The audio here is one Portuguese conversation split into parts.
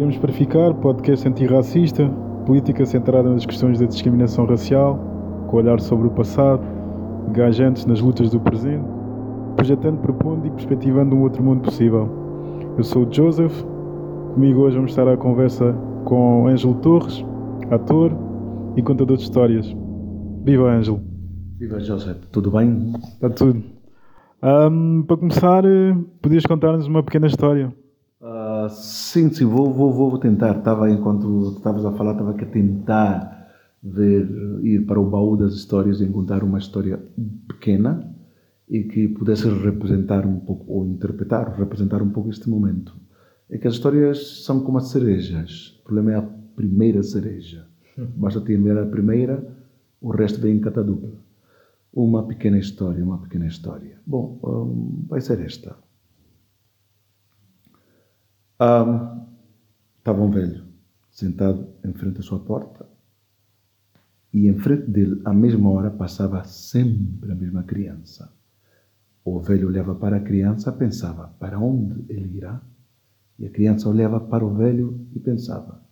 Viemos para ficar, podcast antirracista, política centrada nas questões da discriminação racial, com olhar sobre o passado, engajantes nas lutas do presente, projetando, propondo e perspectivando um outro mundo possível. Eu sou o Joseph, comigo hoje vamos estar à conversa com Ângelo Torres, ator e contador de histórias. Viva Ângelo! Viva Joseph, tudo bem? Está tudo. Um, para começar, eh, podias contar-nos uma pequena história? Uh, sim, sim, vou, vou, vou tentar. Estava, enquanto estavas a falar, estava a tentar ver, ir para o baú das histórias e encontrar uma história pequena e que pudesse representar um pouco, ou interpretar, representar um pouco este momento. É que as histórias são como as cerejas. O problema é a primeira cereja. Basta ter a primeira, o resto vem em catadupla. Uma pequena história, uma pequena história. Bom, um, vai ser esta. Um, estava um velho sentado em frente à sua porta e em frente dele, à mesma hora, passava sempre a mesma criança. O velho olhava para a criança, pensava para onde ele irá, e a criança olhava para o velho e pensava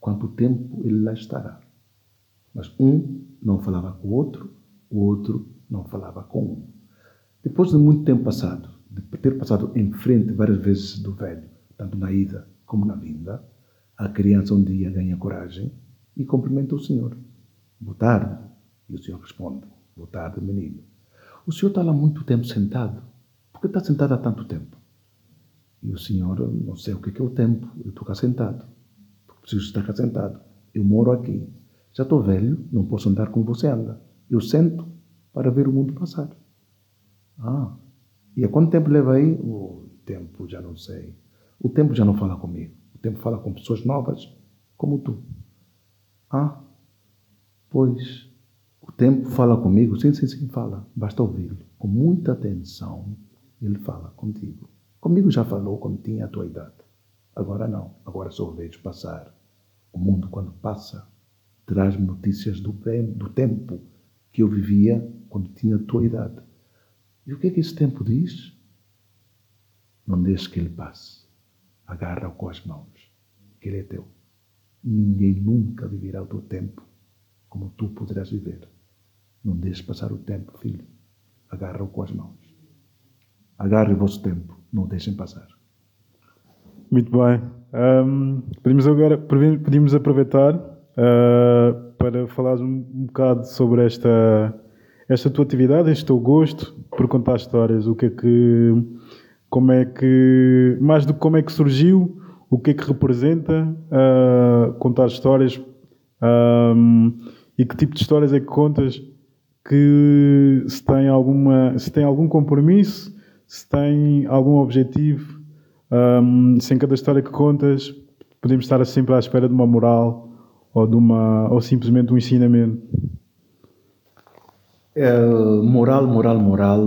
quanto tempo ele lá estará. Mas um não falava com o outro o outro não falava com um. Depois de muito tempo passado, de ter passado em frente várias vezes do velho, tanto na ida como na vinda, a criança um dia ganha coragem e cumprimenta o senhor. Boa tarde. E o senhor responde: Boa tarde, menino. O senhor está lá muito tempo sentado. Por que está sentado há tanto tempo? E o senhor, não sei o que é o tempo, eu estou cá sentado. Porque preciso estar cá sentado. Eu moro aqui. Já estou velho, não posso andar como você anda. Eu sento para ver o mundo passar. Ah, e há quanto tempo leva aí? O tempo já não sei. O tempo já não fala comigo. O tempo fala com pessoas novas, como tu. Ah, pois, o tempo fala comigo? Sim, sim, sim, fala. Basta ouvi-lo. Com muita atenção, ele fala contigo. Comigo já falou quando tinha a tua idade. Agora não. Agora só vejo passar. O mundo, quando passa, traz-me notícias do, do tempo que eu vivia quando tinha a tua idade. E o que é que esse tempo diz? Não deixes que ele passe. Agarra-o com as mãos, que ele é teu. Ninguém nunca viverá o teu tempo como tu poderás viver. Não deixes passar o tempo, filho. Agarra-o com as mãos. Agarre o vosso tempo, não deixem passar. Muito bem. Um, podemos agora podemos aproveitar uh, para falares um, um bocado sobre esta, esta tua atividade, este teu gosto por contar histórias. O que é que. Como é que. Mais do que como é que surgiu, o que é que representa uh, contar histórias um, e que tipo de histórias é que contas que se tem alguma se tem algum compromisso se tem algum objetivo um, cada história que contas podemos estar sempre à espera de uma moral ou, de uma, ou simplesmente um ensinamento? É, moral, moral, moral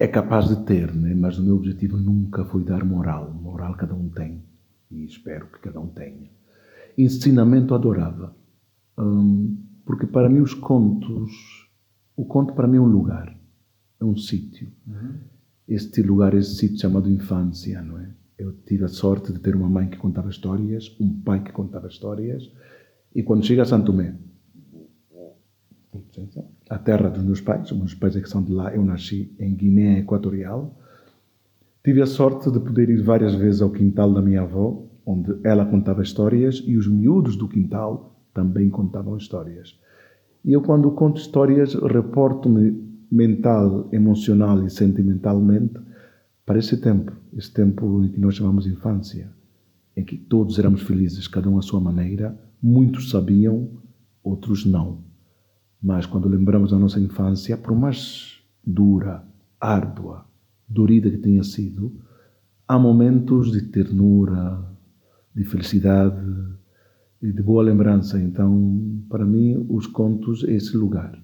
é capaz de ter, né? mas o meu objetivo nunca foi dar moral. Moral cada um tem e espero que cada um tenha. Ensinamento adorava, hum, porque para mim os contos, o conto para mim é um lugar, é um sítio. Uhum. Este lugar, este sítio chamado infância, não é? Eu tive a sorte de ter uma mãe que contava histórias, um pai que contava histórias e quando chega a Santo Tomé, a terra dos meus pais, os meus pais é que são de lá, eu nasci em Guiné Equatorial, tive a sorte de poder ir várias vezes ao quintal da minha avó, onde ela contava histórias e os miúdos do quintal também contavam histórias. E eu, quando conto histórias, reporto-me mental, emocional e sentimentalmente para esse tempo, esse tempo em que nós chamamos infância, em que todos éramos felizes, cada um à sua maneira, Muitos sabiam, outros não. Mas quando lembramos da nossa infância, por mais dura, árdua, dorida que tenha sido, há momentos de ternura, de felicidade e de boa lembrança. Então, para mim, os contos é esse lugar.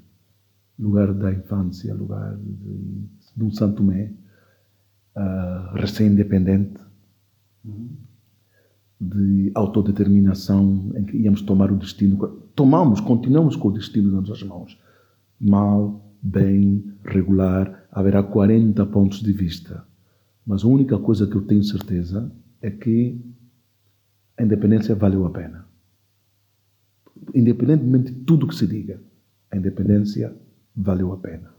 Lugar da infância, lugar de, de um Santo Tomé, uh, recém-independente. Uhum de autodeterminação em que íamos tomar o destino. Tomamos, continuamos com o destino nas nossas mãos. Mal, bem, regular, haverá 40 pontos de vista. Mas a única coisa que eu tenho certeza é que a independência valeu a pena. Independentemente de tudo que se diga, a independência valeu a pena.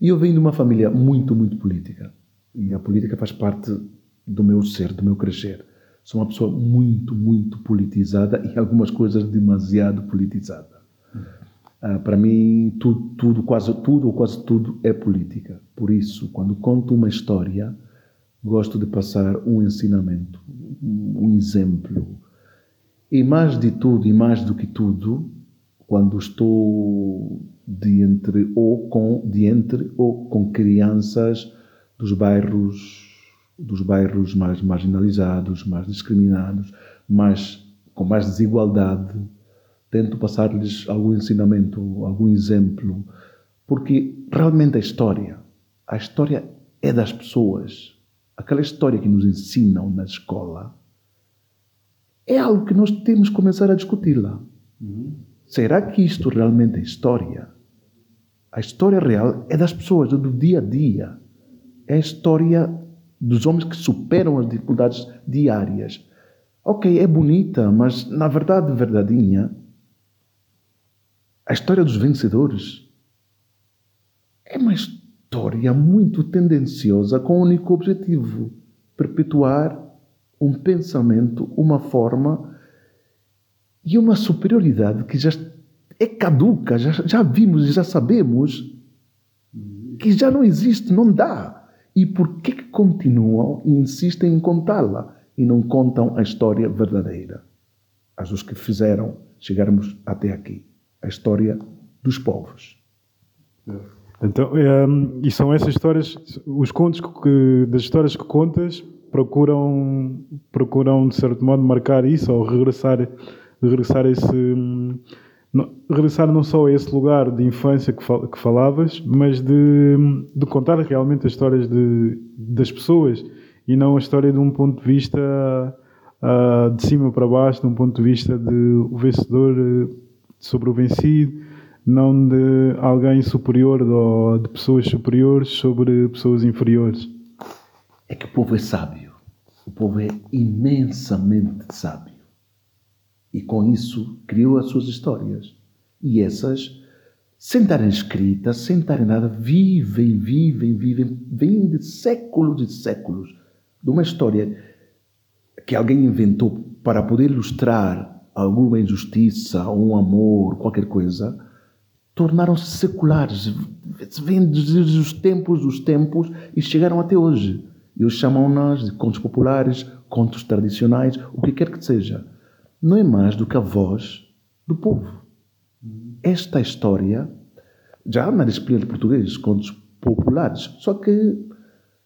E eu venho de uma família muito, muito política. E a política faz parte do meu ser, do meu crescer. Sou uma pessoa muito, muito politizada e algumas coisas demasiado politizada. Uh, para mim, tudo, tudo, quase tudo ou quase tudo é política. Por isso, quando conto uma história, gosto de passar um ensinamento, um exemplo. E mais de tudo, e mais do que tudo, quando estou de entre ou com de entre ou com crianças dos bairros dos bairros mais marginalizados, mais discriminados, mais com mais desigualdade, tento passar-lhes algum ensinamento, algum exemplo, porque realmente a história, a história é das pessoas. Aquela história que nos ensinam na escola é algo que nós temos que começar a discuti-la. Uhum. Será que isto realmente é história? A história real é das pessoas, é do dia a dia. É a história dos homens que superam as dificuldades diárias. Ok, é bonita, mas na verdade, verdadeinha, a história dos vencedores é uma história muito tendenciosa com o único objetivo: perpetuar um pensamento, uma forma e uma superioridade que já é caduca, já, já vimos e já sabemos que já não existe, não dá. E por que, continuam e insistem em contá-la e não contam a história verdadeira? As dos que fizeram chegarmos até aqui a história dos povos. Então, um, e são essas histórias, os contos que, das histórias que contas procuram, procuram de certo modo marcar isso ou regressar, regressar esse, não, regressar não só a esse lugar de infância que, fal, que falavas, mas de, de contar realmente as histórias de, das pessoas e não a história de um ponto de vista uh, de cima para baixo, de um ponto de vista de o vencedor uh, sobre o vencido, não de alguém superior ou de pessoas superiores sobre pessoas inferiores. É que o povo é sábio. O povo é imensamente sábio. E com isso criou as suas histórias. E essas, sem estarem escritas, sem estarem nada, vivem, vivem, vivem, vêm de séculos e séculos de uma história que alguém inventou para poder ilustrar alguma injustiça, um amor, qualquer coisa, tornaram-se seculares. Vêm desde os tempos dos tempos e chegaram até hoje. E eles chamam-nas de contos populares, contos tradicionais, o que quer que seja. Não é mais do que a voz do povo. Esta história, já na disciplina de português, contos populares, só que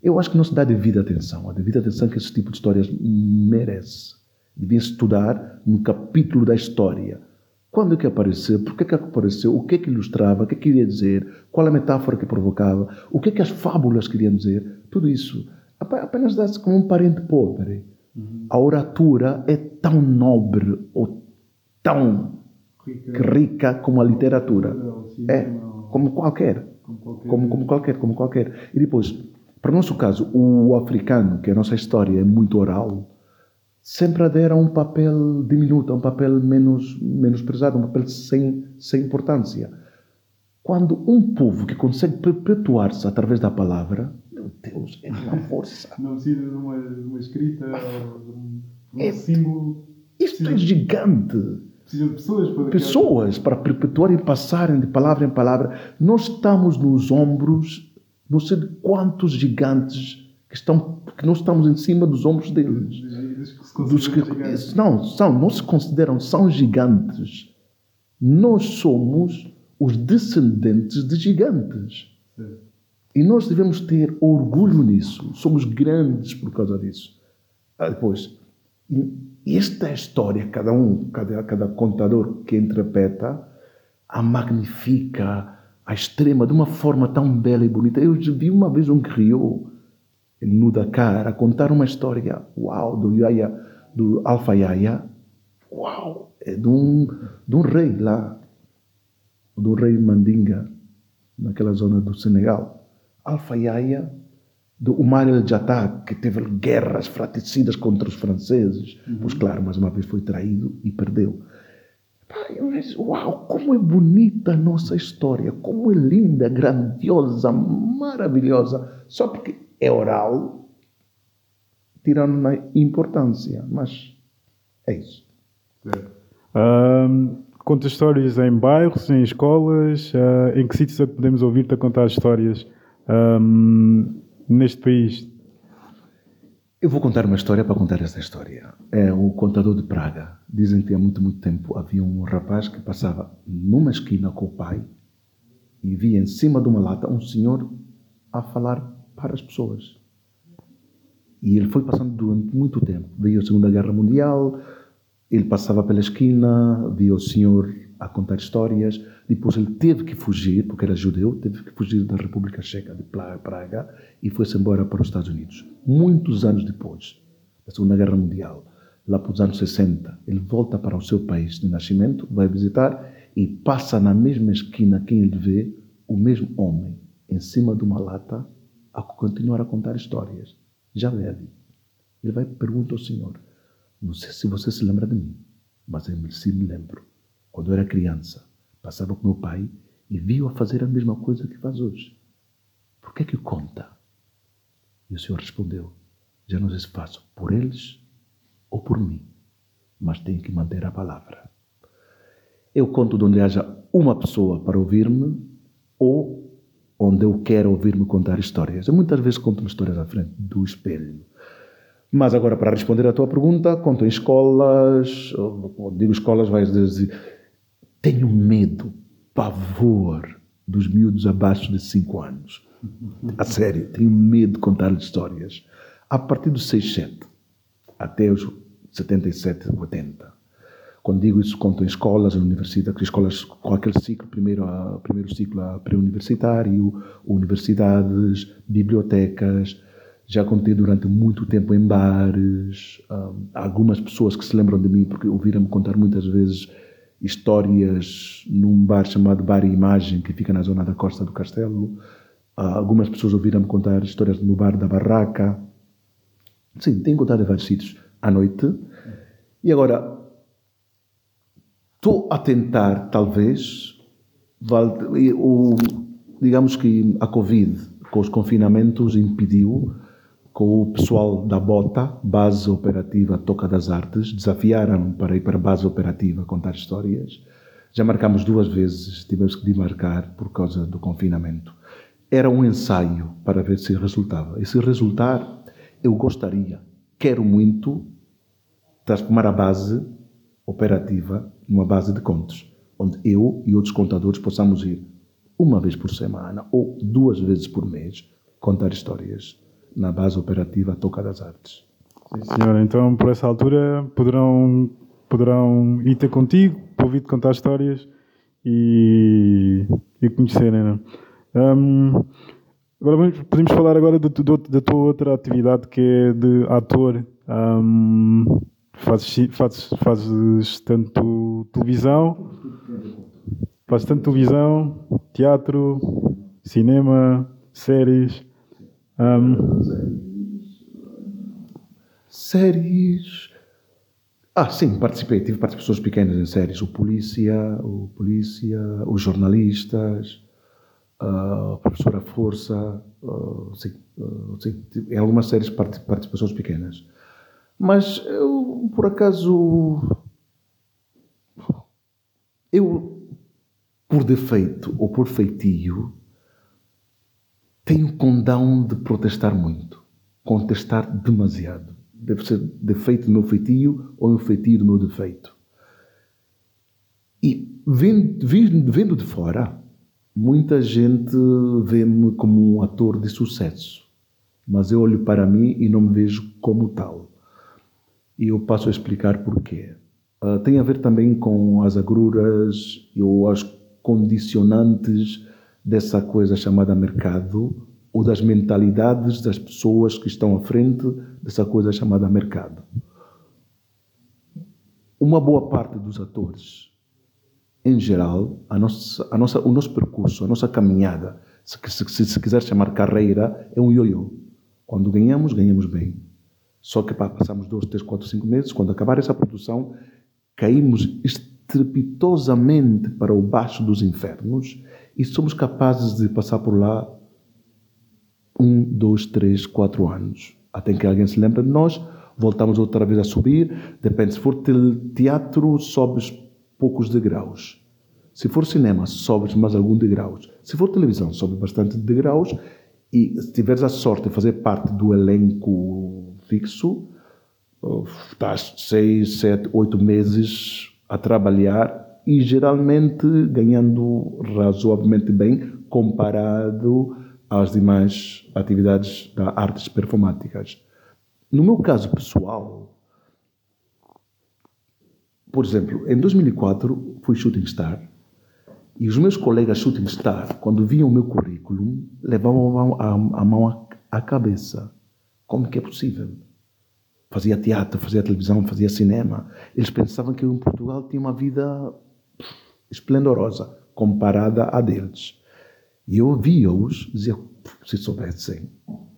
eu acho que não se dá devida atenção, a devida atenção que esse tipo de histórias merece devia estudar no capítulo da história. Quando é que apareceu? Por que é que apareceu? O que é que ilustrava? O que é que queria dizer? Qual a metáfora que provocava? O que é que as fábulas queriam dizer? Tudo isso apenas dá-se como um parente pobre. A oratura é tão nobre ou tão rica, rica como a literatura. É, como qualquer. Como, como qualquer, como qualquer. E depois, para o nosso caso, o africano, que a nossa história é muito oral, sempre a deram um papel diminuto, um papel menos, menos pesado, um papel sem, sem importância. Quando um povo que consegue perpetuar-se através da palavra, meu Deus, é uma força. Não precisa de uma, uma escrita ou de um, um é, símbolo. Isto precisa, é gigante. Precisa de pessoas para Pessoas para perpetuar e passarem de palavra em palavra. Nós estamos nos ombros, não sei de quantos gigantes que, estão, que nós estamos em cima dos ombros deles dos que não são, não se consideram, são gigantes. Nós somos os descendentes de gigantes. Sim. E nós devemos ter orgulho nisso. Somos grandes por causa disso. Ah, depois, esta história, cada um, cada, cada contador que interpreta, a magnifica, a extrema, de uma forma tão bela e bonita. Eu vi uma vez um griot no Dakar a contar uma história, uau, do Yaya, do Alfa Yaya, uau, é de um, de um rei lá, do rei Mandinga, naquela zona do Senegal. Alfa Yaya do Omar El-Jattah, que teve guerras fratricidas contra os franceses. Uhum. Pois claro, mais uma vez foi traído e perdeu. Eu disse, uau, como é bonita a nossa história, como é linda, grandiosa, maravilhosa. Só porque é oral, tirando na importância, mas é isso. Um, conta histórias em bairros, em escolas, uh, em que sítios é que podemos ouvir-te a contar histórias um, neste país? Eu vou contar uma história para contar essa história. É o contador de Praga. Dizem que há muito, muito tempo havia um rapaz que passava numa esquina com o pai e via em cima de uma lata um senhor a falar para as pessoas. E ele foi passando durante muito tempo. Veio a Segunda Guerra Mundial, ele passava pela esquina, via o senhor a contar histórias. Depois ele teve que fugir, porque era judeu, teve que fugir da República Checa de Praga e foi-se embora para os Estados Unidos. Muitos anos depois da Segunda Guerra Mundial, lá para os anos 60, ele volta para o seu país de nascimento, vai visitar e passa na mesma esquina quem ele vê o mesmo homem em cima de uma lata a continuar a contar histórias. Já leve. Ele vai e pergunta ao Senhor: Não sei se você se lembra de mim, mas eu me lembro. Quando eu era criança, passava com meu pai e viu a fazer a mesma coisa que faz hoje. Por que é que conta? E o Senhor respondeu: Já não sei se faço por eles ou por mim, mas tenho que manter a palavra. Eu conto de onde haja uma pessoa para ouvir-me ou onde eu quero ouvir-me contar histórias. Eu muitas vezes conto histórias à frente do espelho. Mas agora, para responder à tua pergunta, conto em escolas, digo escolas, vais dizer tenho medo, pavor dos miúdos abaixo de 5 anos. A sério, tenho medo de contar-lhes histórias. A partir dos 6, 7 até os 77, 80. Quando digo isso, conto em escolas, universidades, escolas com aquele ciclo, primeiro, primeiro ciclo pré-universitário, universidades, bibliotecas. Já contei durante muito tempo em bares. Um, algumas pessoas que se lembram de mim, porque ouviram-me contar muitas vezes histórias num bar chamado Bar Imagem, que fica na zona da Costa do Castelo. Uh, algumas pessoas ouviram-me contar histórias no bar da Barraca. Sim, tenho contado em vários sítios à noite. E agora, estou a tentar, talvez, o, digamos que a Covid, com os confinamentos, impediu com o pessoal da BOTA, Base Operativa Toca das Artes, desafiaram para ir para a base operativa contar histórias. Já marcamos duas vezes, tivemos que demarcar por causa do confinamento. Era um ensaio para ver se resultava. E se resultar, eu gostaria, quero muito, transformar a base operativa numa base de contos, onde eu e outros contadores possamos ir uma vez por semana ou duas vezes por mês contar histórias na base operativa Toca das Artes. Sim, senhora. Então, por essa altura, poderão, poderão ir ter contigo, ouvir-te contar histórias e, e conhecerem. Né? Um, agora podemos falar agora da, da, tua outra atividade que é de ator. Um, fazes, fazes, fazes tanto televisão, fazes tanto televisão, teatro, cinema, séries. Um... Séries. Ah, sim, participei. Tive participações pequenas em séries. O Polícia, o Polícia, os jornalistas, a Professora Força. Uh, sim, uh, sim, em algumas séries participações pequenas. Mas eu, por acaso. Eu, por defeito ou por feitio, tenho condão de protestar muito, contestar demasiado. Deve ser defeito do meu feitio ou um feitio do meu defeito. E vendo, vendo de fora, muita gente vê-me como um ator de sucesso, mas eu olho para mim e não me vejo como tal. E eu passo a explicar porquê. Uh, tem a ver também com as agruras ou as condicionantes dessa coisa chamada mercado ou das mentalidades das pessoas que estão à frente dessa coisa chamada mercado. Uma boa parte dos atores, em geral, a nossa, a nossa, o nosso percurso, a nossa caminhada, se, se, se quiser chamar carreira, é um ioiô. Quando ganhamos, ganhamos bem. Só que pá, passamos dois, três, quatro, cinco meses, quando acabar essa produção, caímos estrepitosamente para o baixo dos infernos e somos capazes de passar por lá um, dois, três, quatro anos. Até que alguém se lembra de nós, voltamos outra vez a subir. Depende, se for teatro, sobes poucos degraus. Se for cinema, sobes mais algum degraus. Se for televisão, sobe bastante degraus. E se tiveres a sorte de fazer parte do elenco fixo, estás seis, sete, oito meses a trabalhar e geralmente ganhando razoavelmente bem comparado às demais atividades da artes performáticas. No meu caso pessoal, por exemplo, em 2004 fui shooting star e os meus colegas shooting star, quando viam o meu currículo, levavam a, mão à cabeça. Como que é possível? Fazia teatro, fazia televisão, fazia cinema. Eles pensavam que eu em Portugal tinha uma vida esplendorosa comparada à deles. E eu ouvia-os dizia, se soubessem,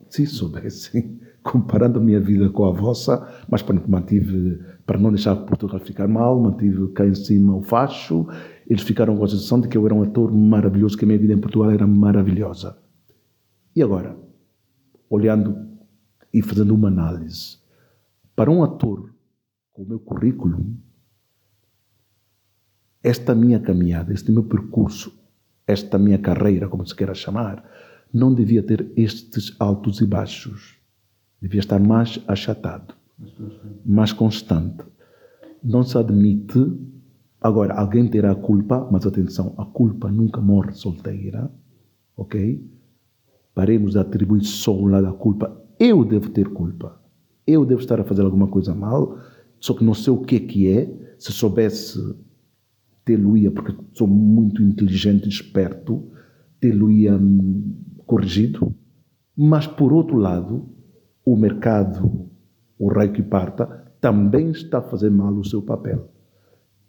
se soubessem, comparando a minha vida com a vossa, mas mantive, para não deixar Portugal ficar mal, mantive cá em cima o facho, eles ficaram com a sensação de que eu era um ator maravilhoso, que a minha vida em Portugal era maravilhosa. E agora, olhando e fazendo uma análise, para um ator com o meu currículo, esta minha caminhada, este meu percurso, esta minha carreira, como se queira chamar, não devia ter estes altos e baixos. Devia estar mais achatado, mais constante. Não se admite. Agora, alguém terá a culpa, mas atenção, a culpa nunca morre solteira, ok? Paremos de atribuir só um lado da culpa. Eu devo ter culpa. Eu devo estar a fazer alguma coisa mal, só que não sei o que é que é. Se soubesse tê-lo-ia, porque sou muito inteligente esperto, tê-lo-ia hum, corrigido. Mas, por outro lado, o mercado, o rei que parta, também está a fazer mal o seu papel.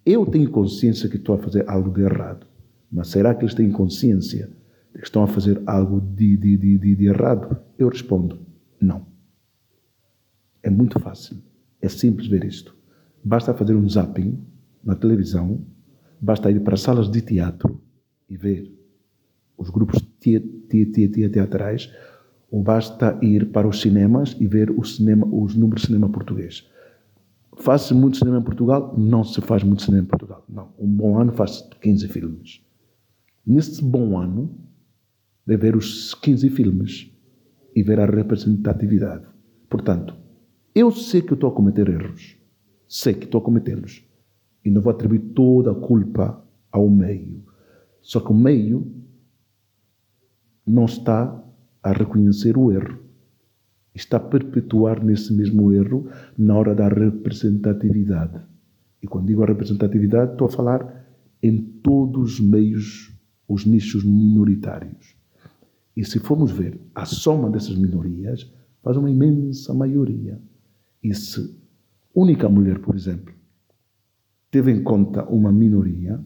Eu tenho consciência que estou a fazer algo de errado, mas será que eles têm consciência de que estão a fazer algo de, de, de, de errado? Eu respondo, não. É muito fácil. É simples ver isto. Basta fazer um zapping na televisão Basta ir para salas de teatro e ver os grupos teatrais, ou basta ir para os cinemas e ver cinema, os números de cinema português. Faz-se muito cinema em Portugal? Não se faz muito cinema em Portugal. Não. Um bom ano faz 15 filmes. Nesse bom ano, deve ver os 15 filmes e ver a representatividade. Portanto, eu sei que estou a cometer erros. Sei que estou a cometê-los. E não vou atribuir toda a culpa ao meio. Só que o meio não está a reconhecer o erro. Está a perpetuar nesse mesmo erro na hora da representatividade. E quando digo a representatividade, estou a falar em todos os meios, os nichos minoritários. E se formos ver a soma dessas minorias, faz uma imensa maioria. E se única mulher, por exemplo, teve em conta uma minoria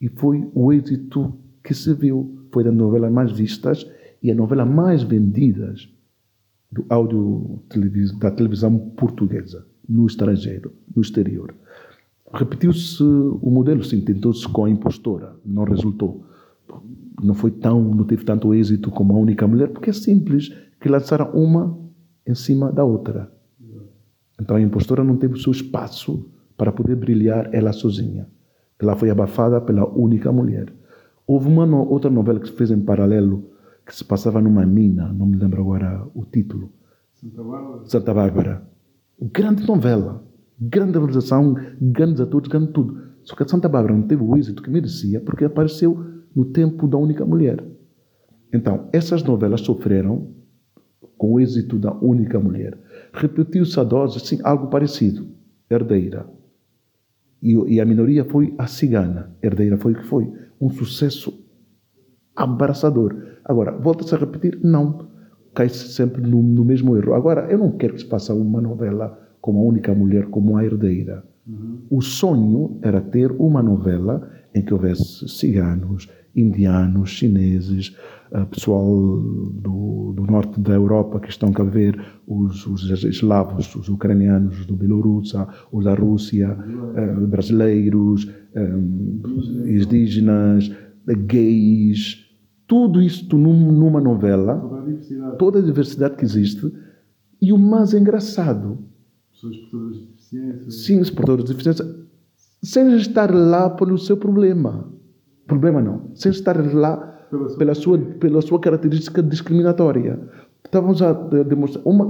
e foi o êxito que se viu. Foi das novelas mais vistas e a novela mais vendidas do áudio da televisão portuguesa no estrangeiro, no exterior. Repetiu-se o modelo, sim, tentou-se com a impostora, não resultou. Não foi tão, não teve tanto êxito como a única mulher, porque é simples que lançaram uma em cima da outra. Então a impostora não teve o seu espaço para poder brilhar ela sozinha. Ela foi abafada pela única mulher. Houve uma no, outra novela que se fez em paralelo, que se passava numa mina, não me lembro agora o título. Santa Bárbara. Santa Bárbara. Grande novela, grande realização, grandes atores, grande tudo. Só que a Santa Bárbara não teve o êxito que merecia porque apareceu no tempo da única mulher. Então, essas novelas sofreram com o êxito da única mulher. Repetiu-se a dose, sim, algo parecido. Herdeira. E, e a minoria foi a cigana. Herdeira foi o que foi. Um sucesso abraçador. Agora, volta-se a repetir? Não. Cai-se sempre no, no, mesmo erro. Agora, eu não quero que se faça uma novela com uma única mulher como a herdeira. Uhum. O sonho era ter uma novela em que houvesse ciganos, indianos, chineses, pessoal do, do, norte da Europa que estão a ver, os, os eslavos, os ucranianos do Bielorrússia, os da Rússia, uh, brasileiros, um, indígenas, gays, tudo isto num, numa novela, Toda a diversidade. toda a diversidade que existe, e o mais engraçado, Pessoas portadoras de deficiência. sim, portadores de deficiência, sem estar lá pelo seu problema. Problema não, sem estar lá Pela sua- pela sua, pela sua característica discriminatória. Estávamos a de- demonstrar. Uma,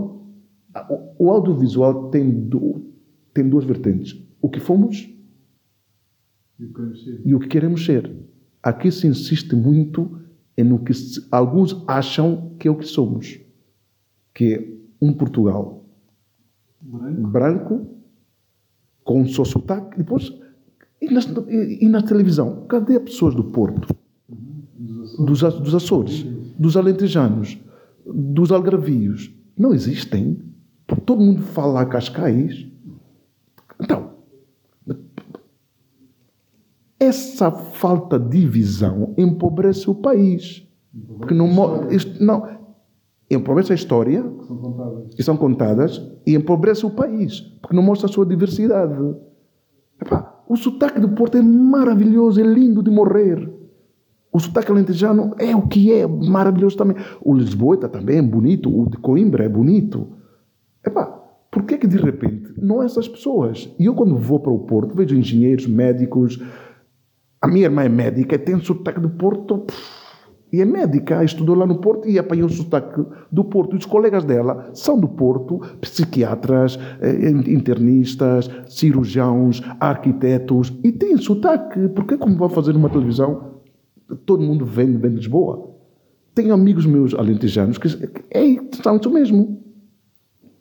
o- audiovisual tem, du- tem duas vertentes: o que fomos E o que queremos ser. e o que queremos ser. Aqui se insiste muito em no que se- alguns acham que é o que somos, que é um Portugal Branco. branco, com um só sotaque, depois. E, nas, e, e na televisão? Cadê as pessoas do Porto? Dos, dos Açores, dos Alentejanos, dos Algarvios? Não existem. Todo mundo fala Cascais. Então, essa falta de visão empobrece o país. Porque não, não empobrece a história, São que são contadas e empobrece o país, porque não mostra a sua diversidade. Epá, o sotaque do Porto é maravilhoso, é lindo de morrer. O sotaque alentejano é o que é, maravilhoso também. O lisboeta também é bonito, o de Coimbra é bonito. Epá, por que que de repente não essas pessoas? E eu quando vou para o Porto vejo engenheiros, médicos, a minha irmã é médica tem sotaque do Porto, e é médica, estudou lá no Porto e apanhou o sotaque do Porto. E os colegas dela são do Porto, psiquiatras, eh, internistas, cirurgiãos, arquitetos, e têm sotaque. Porque como vão fazer uma televisão, todo mundo vem, vem de Lisboa. Tenho amigos meus alentejanos que é, são isso mesmo.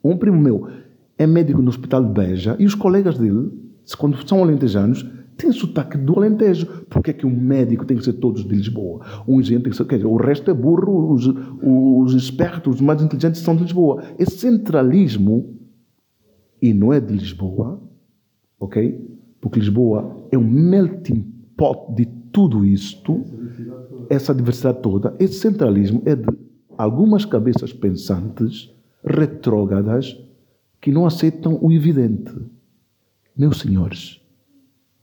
Um primo meu é médico no Hospital de Beja e os colegas dele, quando são alentejanos, têm sotaque do Alentejo. Porque é que um médico tem que ser todos de Lisboa? Um engenheiro tem que ser. Quer dizer, o resto é burro, os, os espertos, os mais inteligentes são de Lisboa. Esse centralismo, e não é de Lisboa, ok? Porque Lisboa é um melting pot de tudo isto, essa diversidade toda. Esse centralismo é de algumas cabeças pensantes, retrógradas, que não aceitam o evidente. Meus senhores,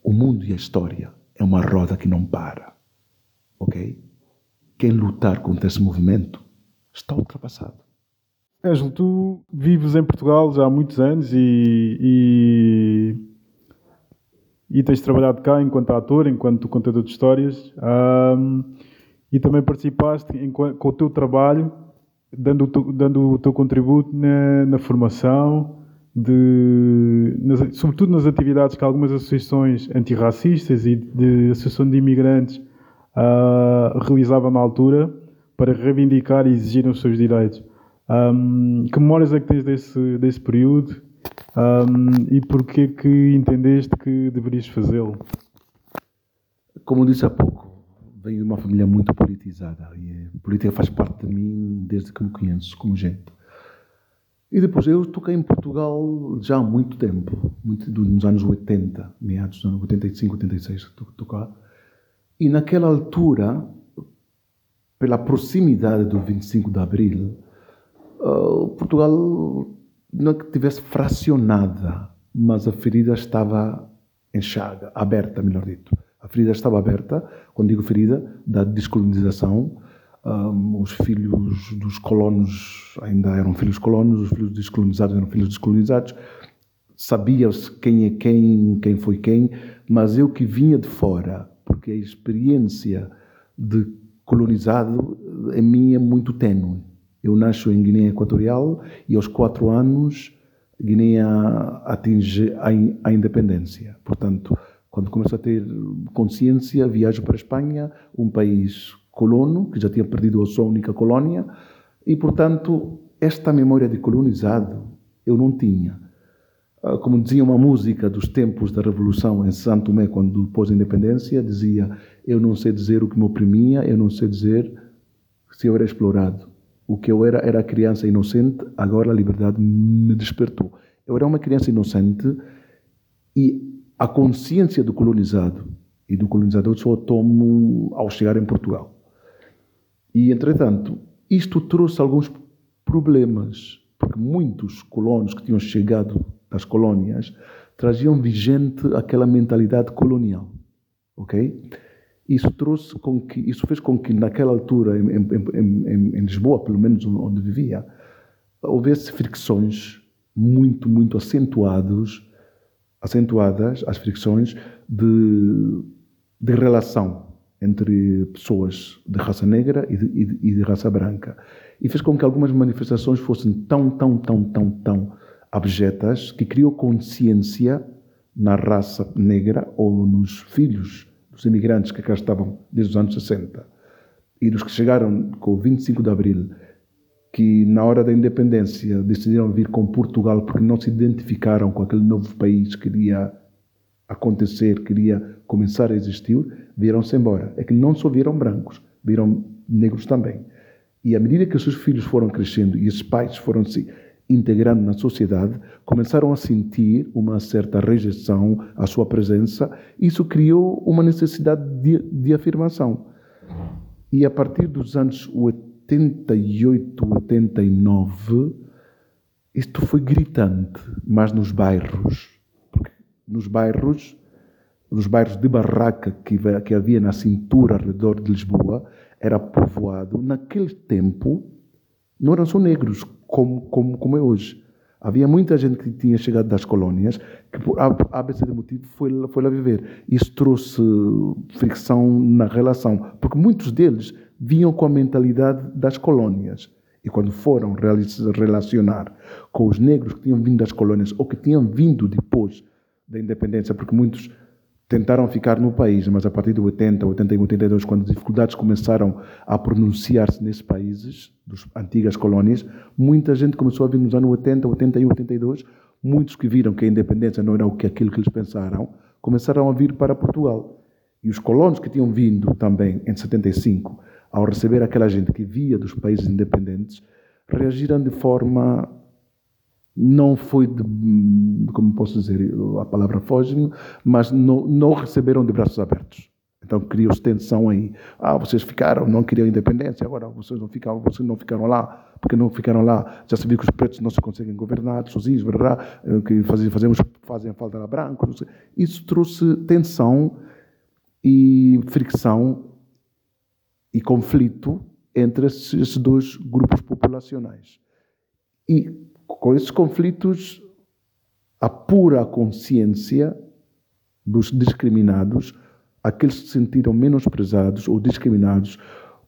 o mundo e a história é uma roda que não para. Ok? Quem lutar contra esse movimento está ultrapassado. Ângelo, tu vives em Portugal já há muitos anos e, e, e tens trabalhado cá enquanto ator, enquanto contador de histórias ahm, e também participaste enqu- com o teu trabalho, dando o teu, dando o teu contributo na, na formação, de, nas- sobretudo nas atividades que algumas associações antirracistas e de associação de imigrantes ah, realizavam na altura para reivindicar e exigir os seus direitos. Ahm, que memórias é que tens desse, desse período Ahm, e porquê que entendeste que deverias fazê-lo? Como disse há pouco, venho de uma família muito politizada e a política faz parte de mim desde que me conheço como gente. E depois, eu toquei em Portugal já há muito tempo, muito, nos anos 80, meados dos anos 85, 86, to- tocar. E naquela altura, pela proximidade do 25 de Abril, ah, Portugal não que tivesse fracionada, mas a ferida estava chaga, aberta, melhor dito. A ferida estava aberta, quando digo ferida, da descolonização. Ahm, os filhos dos colonos ainda eram filhos colonos, os filhos descolonizados eram filhos descolonizados. Sabia-se quem é quem, quem foi quem, mas eu que vinha de fora, porque a experiência de colonizado em mim é muito tênue. Eu nasço em Guiné Equatorial e aos quatro anos Guiné atinge a, in- a independência. Portanto, quando começo a ter consciência, viajo para a Espanha, um país colono, que já tinha perdido a sua única colónia, e, portanto, esta memória de colonizado eu não tinha. Ah, Como dizia uma música dos tempos da Revolução em Santo Tomé, quando depois da independência, dizia: Eu não sei dizer o que me oprimia, eu não sei dizer se eu era explorado. O que eu era era criança inocente, agora a liberdade me despertou. Eu era uma criança inocente e a consciência do colonizado e do colonizador São Tomo ao chegar em Portugal. E, entretanto, isto trouxe alguns problemas, porque muitos colonos que tinham chegado das colônias traziam vigente aquela mentalidade colonial, ok? Isso trouxe com que isso fez com que naquela altura em, em, em, em Lisboa, pelo menos onde vivia, houvesse fricções muito muito acentuados, acentuadas as fricções de, de relação entre pessoas de raça negra e de, e, de, e de, raça branca. E fez com que algumas manifestações fossem tão, tão, tão, tão, tão abjetas que criou consciência na raça negra ou nos filhos dos imigrantes que cá estavam desde os anos 60 e dos que chegaram com o 25 de Abril, que na hora da independência decidiram vir com Portugal porque não se identificaram com aquele novo país que iria acontecer, queria começar a existir, viram-se embora. É que não só viram brancos, viram negros também. E à medida que os seus filhos foram crescendo e os pais foram se integrando na sociedade, começaram a sentir uma certa rejeição à sua presença. Isso criou uma necessidade de, de afirmação. E a partir dos anos 88, 89, isto foi gritante, mas nos bairros nos bairros, nos bairros de barraca que, que havia na cintura ao redor de Lisboa, era povoado, naquele tempo, não eram só negros, como, como, como é hoje. Havia muita gente que tinha chegado das colônias que, por ABC de motivo, foi, foi lá viver. Isso trouxe fricção na relação, porque muitos deles vinham com a mentalidade das colônias. E quando foram relacionar com os negros que tinham vindo das colônias ou que tinham vindo depois da independência, porque muitos tentaram ficar no país, mas a partir de 80, 81, 82, quando as dificuldades começaram a pronunciar-se nesses países, das antigas colônias, muita gente começou a vir nos anos 80, 81, 82, muitos que viram que a independência não era o que aquilo que eles pensaram, começaram a vir para Portugal. E os colonos que tinham vindo também em 75, ao receber aquela gente que via dos países independentes, reagiram de forma não foi de, como posso dizer, a palavra foge mas não, não receberam de braços abertos. Então criou-se tensão aí. Ah, vocês ficaram, não queriam independência, agora vocês não ficaram, vocês não ficaram lá, porque não ficaram lá. Já se viu que os pretos não se conseguem governar sozinhos, verdade? Que fazem, fazemos, fazem falta lá brancos. Isso trouxe tensão e fricção e conflito entre esses dois grupos populacionais. E com esses conflitos, a consciência dos discriminados, aqueles que se sentiram menosprezados ou discriminados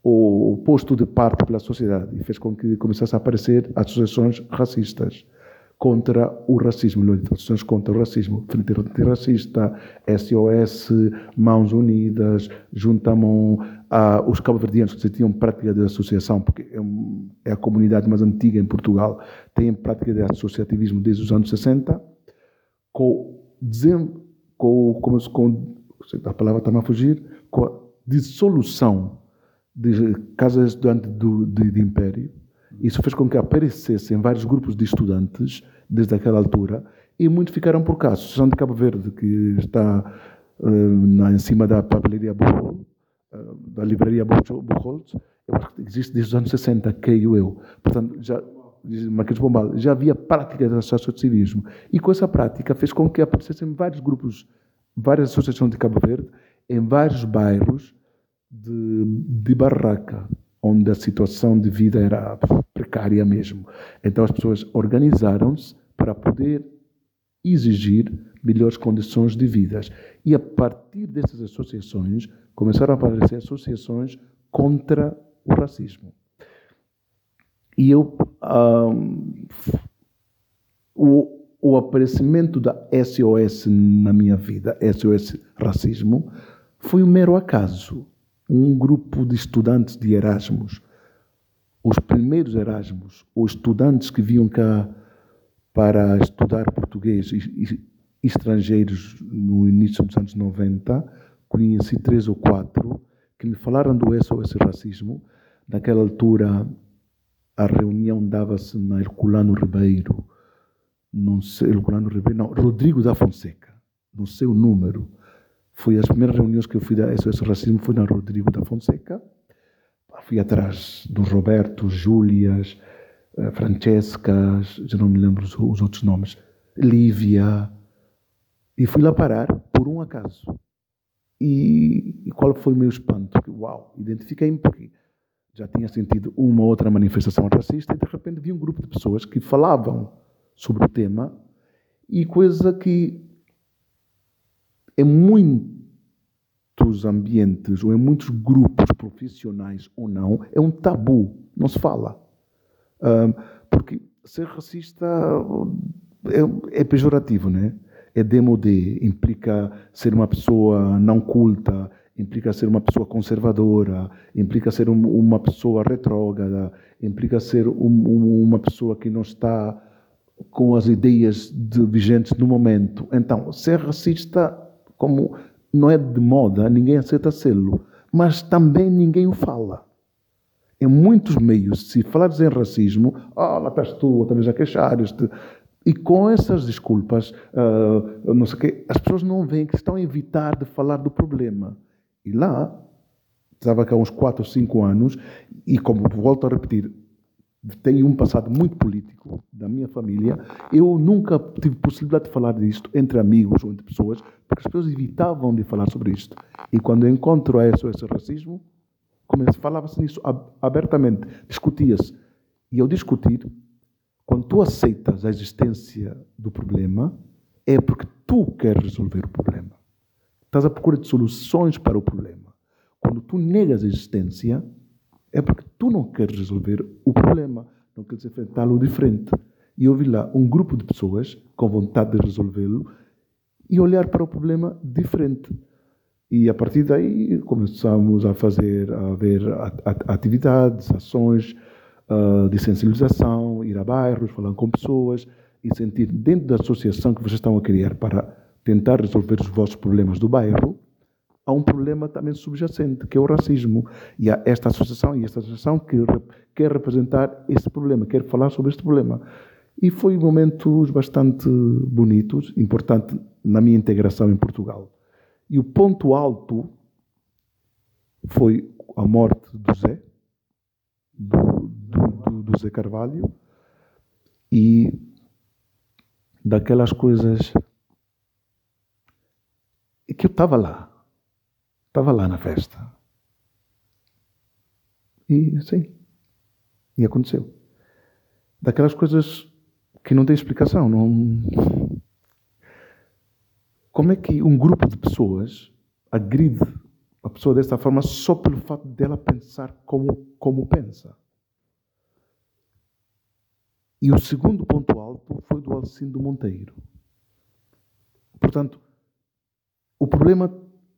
ou posto de parte pela sociedade e fez com que começassem a aparecer associações racistas contra o racismo, associações contra o racismo, Frente Antirracista, SOS, Mãos Unidas, Juntamon, ah, os cabo-verdianos que tinham prática de associação, porque é, é, a comunidade mais antiga em Portugal, têm prática de associativismo desde os anos 60, com, com, com, com a palavra está a fugir, com a dissolução de casas do, de, de Império, isso fez com que aparecessem vários grupos de estudantes desde aquela altura e muitos ficaram por cá. Associação de Cabo Verde, que está uh, em cima da papelaria Burrol, uh, da livraria Buchholz, existe desde os anos 60, creio eu. Portanto, já, Marquês de Pombal, já havia prática de associativismo. E com essa prática fez com que aparecessem vários grupos, várias associações de Cabo Verde, em vários bairros de, de barraca, onde a situação de vida era precária mesmo. Então as pessoas organizaram-se para poder exigir melhores condições de vida. E a partir dessas associações, começaram a aparecer associações contra o racismo. E eu, um, o, o aparecimento da SOS na minha vida, SOS Racismo, foi um mero acaso. Um grupo de estudantes de Erasmus, os primeiros Erasmus, os estudantes que vinham cá para estudar português e, estrangeiros no início dos anos 90, conheci três ou quatro que me falaram do SOS Racismo. Naquela altura, a reunião dava-se na Herculano Ribeiro, não sei, Herculano Ribeiro, não, Rodrigo da Fonseca, no seu número. Foi as primeiras reuniões que eu fui da SOS Racismo foi na Rodrigo da Fonseca. Fui atrás do Roberto, Júlias, eh, Francescas, já não me lembro os, os outros nomes, Lívia. E fui lá parar por um acaso. E, e qual foi o meu espanto? Uau, identifiquei-me porque já tinha sentido uma ou outra manifestação racista e de repente vi um grupo de pessoas que falavam sobre o tema e coisa que em muitos ambientes ou em muitos grupos profissionais ou não é um tabu, não se fala. porque ser racista é, é pejorativo, né? É demodé, implica ser uma pessoa não culta, implica ser uma pessoa conservadora, implica ser um, uma pessoa retrógrada, implica ser um, uma pessoa que não está com as ideias de, vigentes no momento. Então, ser racista, como não é de moda, ninguém aceita sê-lo, mas também ninguém o fala. Em muitos meios, se falares em racismo, ah, lá estás tu, outra vez a queixar-te. E com essas desculpas, uh, não sei quê, as pessoas não veem que estão a evitar de falar do problema. E lá, estava cá uns 4 ou 5 anos, e como volto a repetir, tenho um passado muito político da minha família, eu nunca tive possibilidade de falar disto entre amigos ou entre pessoas, porque as pessoas evitavam de falar sobre isto. E quando encontro esse, esse racismo, falava-se nisso abertamente, discutia-se. E ao discutir, quando tu aceitas a existência do problema, é porque tu queres resolver o problema. Estás à procura de soluções para o problema. Quando tu negas a existência, é porque tu não queres resolver o problema, não queres enfrentá-lo de frente. E eu vi lá um grupo de pessoas com vontade de resolvê-lo e olhar para o problema de frente. E a partir daí começamos a fazer, a ver atividades, ações uh, de sensibilização, ir a bairros, falar com pessoas e sentir dentro da associação que vocês estão a criar para tentar resolver os vossos problemas do bairro, há um problema também subjacente, que é o racismo. E há esta associação e esta associação que quer representar esse problema, quer falar sobre este problema. E foi momentos bastante bonitos, importante na minha integração em Portugal. E o ponto alto foi a morte do Zé, do, do, do Zé Carvalho, e daquelas coisas é que eu estava lá. Estava lá na festa. E sim. E aconteceu. Daquelas coisas que não tem explicação. Não... Como é que um grupo de pessoas agride a pessoa dessa forma só pelo fato dela pensar como, como pensa? E o segundo ponto alto foi do Alcindo Monteiro. Portanto, o problema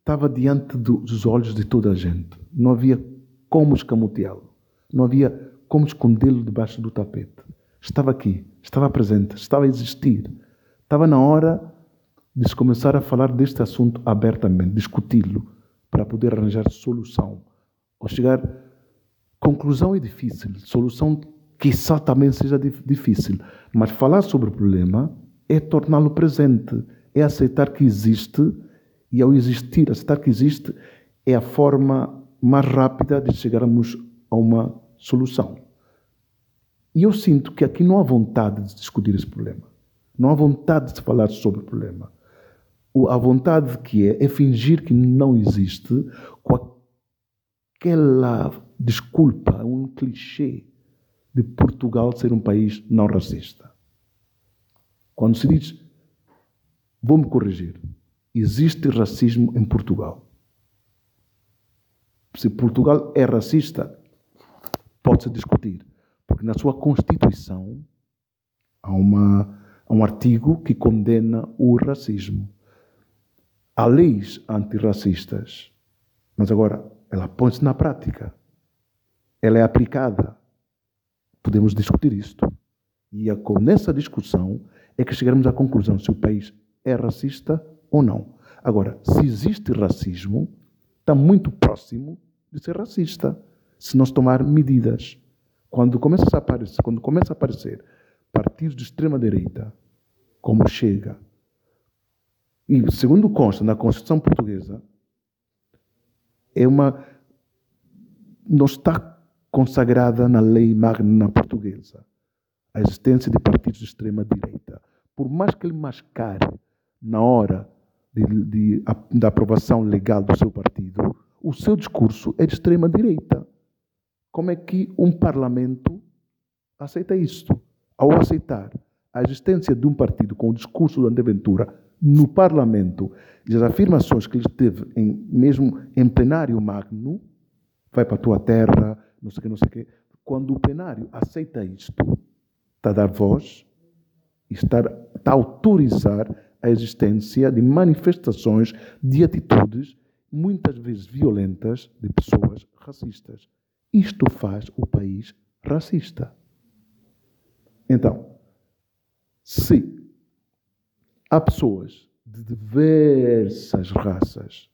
estava diante dos olhos de toda a gente. Não havia como escamoteá-lo. Não havia como escondê-lo debaixo do tapete. Estava aqui, estava presente, estava a existir. Estava na hora de se começar a falar deste assunto abertamente, discuti-lo, para poder arranjar solução. Ou chegar. Conclusão é difícil, solução quizá também seja difícil, mas falar sobre o problema é torná-lo presente, é aceitar que existe e ao existir, aceitar que existe, é a forma mais rápida de chegarmos a uma solução. E eu sinto que aqui não há vontade de discutir esse problema. Não há vontade de falar sobre o problema. A vontade que é, é fingir que não existe com aquela desculpa, um clichê de Portugal ser um país não racista. Quando se diz, vou-me corrigir, existe racismo em Portugal. Se Portugal é racista, pode-se discutir, porque na sua Constituição há, uma, há um artigo que condena o racismo. Há leis antirracistas, mas agora ela põe-se na prática, ela é aplicada. Podemos discutir isto. E é com essa discussão é que chegaremos à conclusão se o país é racista ou não. Agora, se existe racismo, está muito próximo de ser racista, se se tomar medidas. Quando começa a aparecer, quando começa a aparecer partidos de extrema direita, como chega, e segundo consta na Constituição Portuguesa, é uma não está consagrada na lei magna portuguesa a existência de partidos de extrema direita. Por mais que ele mascare na hora de, de, da aprovação legal do seu partido, o seu discurso é de extrema direita. Como é que um parlamento aceita isto? Ao aceitar a existência de um partido com o discurso do André Ventura no parlamento e as afirmações que ele teve em, mesmo em plenário magno, vai para a tua terra, não sei o que, não sei o que. Quando o plenário aceita isto, está a dar voz está, está a autorizar a existência de manifestações, de atitudes, muitas vezes violentas, de pessoas racistas. Isto faz o país racista. Então, se há pessoas de diversas raças,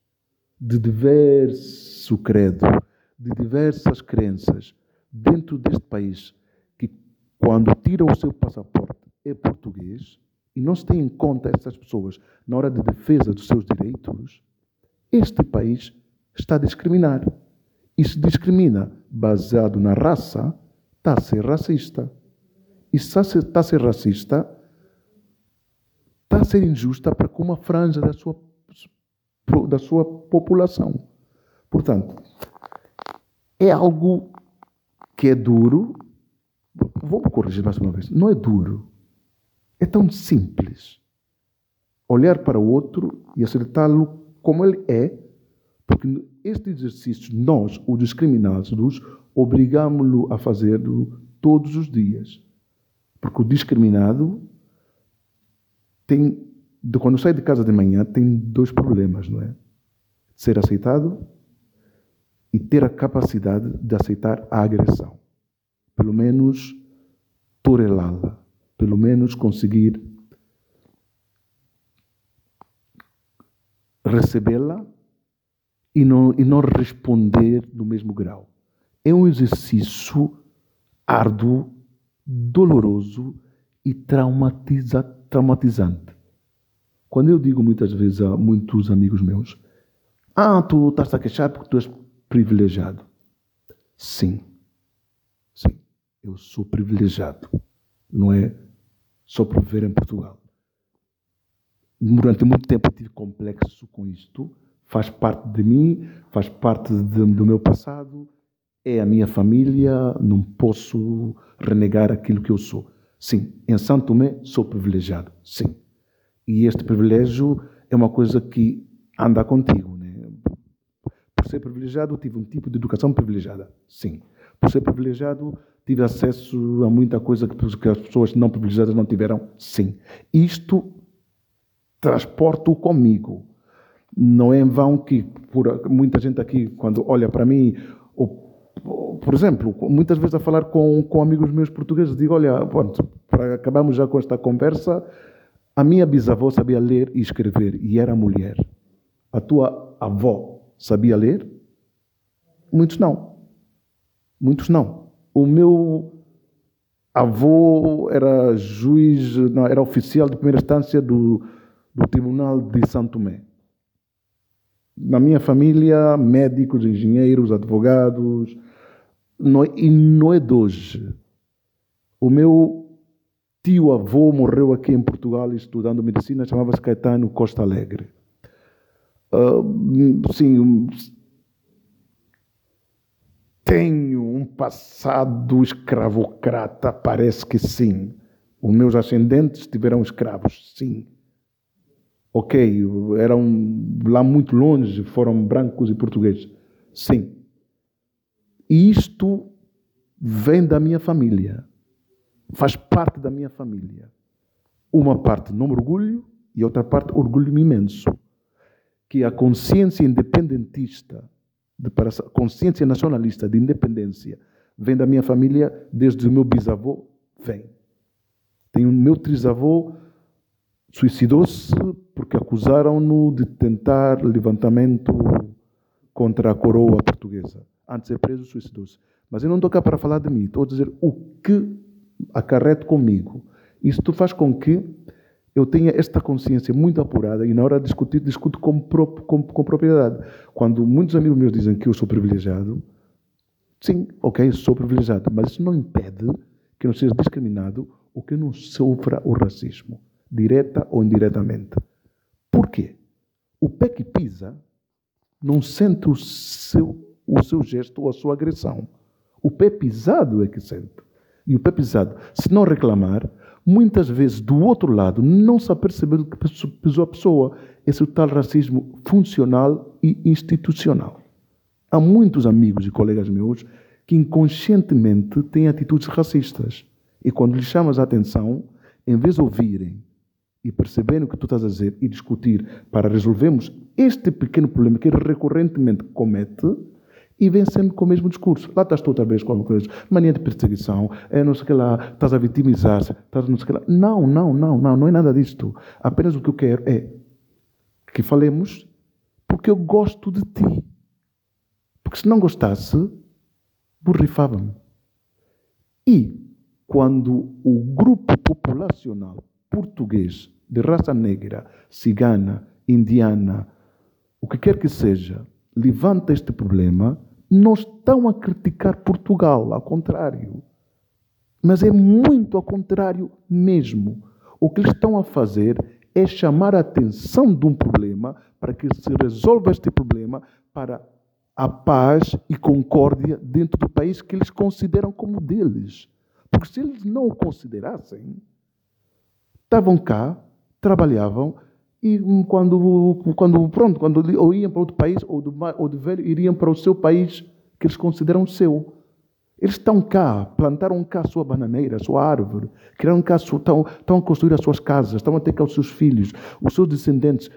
de diverso credo, de diversas crenças dentro deste país que, quando tira o seu passaporte, é português e não se tem em conta essas pessoas na hora de defesa dos seus direitos, este país está a discriminar. E se discrimina baseado na raça, está a ser racista. E se está a ser racista, está a ser injusta para com uma franja da sua, da sua população. Portanto, é algo que é duro. Vou corrigir mais uma vez. Não é duro. É tão simples. Olhar para o outro e aceitá-lo como ele é, porque este exercício nós, os discriminados, obrigamos-lo a fazer todos os dias. Porque o discriminado tem, quando sai de casa de manhã, tem dois problemas, não é? Ser aceitado e ter a capacidade de aceitar a agressão. Pelo menos torelá-la, pelo menos conseguir recebê-la e não, e não responder no mesmo grau. É um exercício árduo, doloroso e traumatiza, traumatizante. Quando eu digo muitas vezes a muitos amigos meus, ah, tu estás a queixar porque tu és privilegiado. Sim, sim, eu sou privilegiado. Não é só por viver em Portugal. Durante muito tempo tive complexo com isto. Faz parte de mim, faz parte de, do meu passado, é a minha família, não posso renegar aquilo que eu sou. Sim, em Santo Tomé sou privilegiado, sim. E este privilégio é uma coisa que anda contigo. Né? Por ser privilegiado, tive um tipo de educação privilegiada, sim. Por ser privilegiado, tive acesso a muita coisa que as pessoas não privilegiadas não tiveram, sim. Isto transporto comigo. Não é em vão que por, muita gente aqui, quando olha para mim, ou, por exemplo, muitas vezes a falar com, com amigos meus portugueses, digo: Olha, pronto, para acabarmos já com esta conversa, a minha bisavó sabia ler e escrever e era mulher. A tua avó sabia ler? Muitos não. Muitos não. O meu avô era juiz, não, era oficial de primeira instância do, do Tribunal de Santo Tomé. Na minha família, médicos, engenheiros, advogados, não, e não é de hoje. O meu tio-avô morreu aqui em Portugal estudando medicina, chamava-se Caetano Costa Alegre. Uh, sim, tenho um passado escravocrata, parece que sim. Os meus ascendentes tiveram escravos, sim ok, eram lá muito longe, foram brancos e portugueses. Sim. E isto vem da minha família. Faz parte da minha família. Uma parte não orgulho e outra parte orgulho imenso. Que a consciência independentista, de, a consciência nacionalista de independência, vem da minha família desde o meu bisavô, vem. Tenho meu trisavô Suicidou-se porque acusaram-no de tentar levantamento contra a coroa portuguesa. Antes de ser preso, suicidou-se. Mas eu não estou cá para falar de mim, estou a dizer o que acarrete comigo. Isto faz com que eu tenha esta consciência muito apurada e na hora de discutir, discuto com, com, com propriedade. Quando muitos amigos meus dizem que eu sou privilegiado, sim, ok, sou privilegiado, mas isso não impede que eu não seja discriminado ou que eu não sofra o racismo, direta ou indiretamente. Por quê? O pé que pisa não sente o seu, o seu gesto ou a sua agressão. O pé pisado é que sente. E o pé pisado, se não reclamar, muitas vezes do outro lado não se apercebeu que pisou a pessoa. Esse é tal racismo funcional e institucional. Há muitos amigos e colegas meus que inconscientemente têm atitudes racistas. E quando lhes chamas a atenção, em vez de ouvirem e perceberem o que tu estás a dizer e discutir para resolvermos este pequeno problema que ele recorrentemente comete, e vem sempre com o mesmo discurso. Lá estás tu outra vez com alguma coisa, mania de perseguição, é não sei o que lá, estás a vitimizar-se, estás não sei o que lá. Não, não, não, não, não é nada disto. Apenas o que eu quero é que falemos porque eu gosto de ti. Porque se não gostasse, borrifava-me. E quando o grupo populacional português de raça negra, cigana, indiana, o que quer que seja, levanta este problema, não estão a criticar Portugal, ao contrário. Mas é muito ao contrário mesmo. O que eles estão a fazer é chamar a atenção de um problema para que se resolva este problema para a paz e concórdia dentro do país que eles consideram como deles. Porque se eles não o considerassem, estavam cá, trabalhavam e quando, quando, pronto, quando ou iam para outro país, ou do, ou do velho, iriam para o seu país que eles consideram seu. Eles estão cá, plantaram cá a sua bananeira, a sua árvore, criaram cá, estão, estão a construir as suas casas, estão a ter cá os seus filhos, os seus descendentes.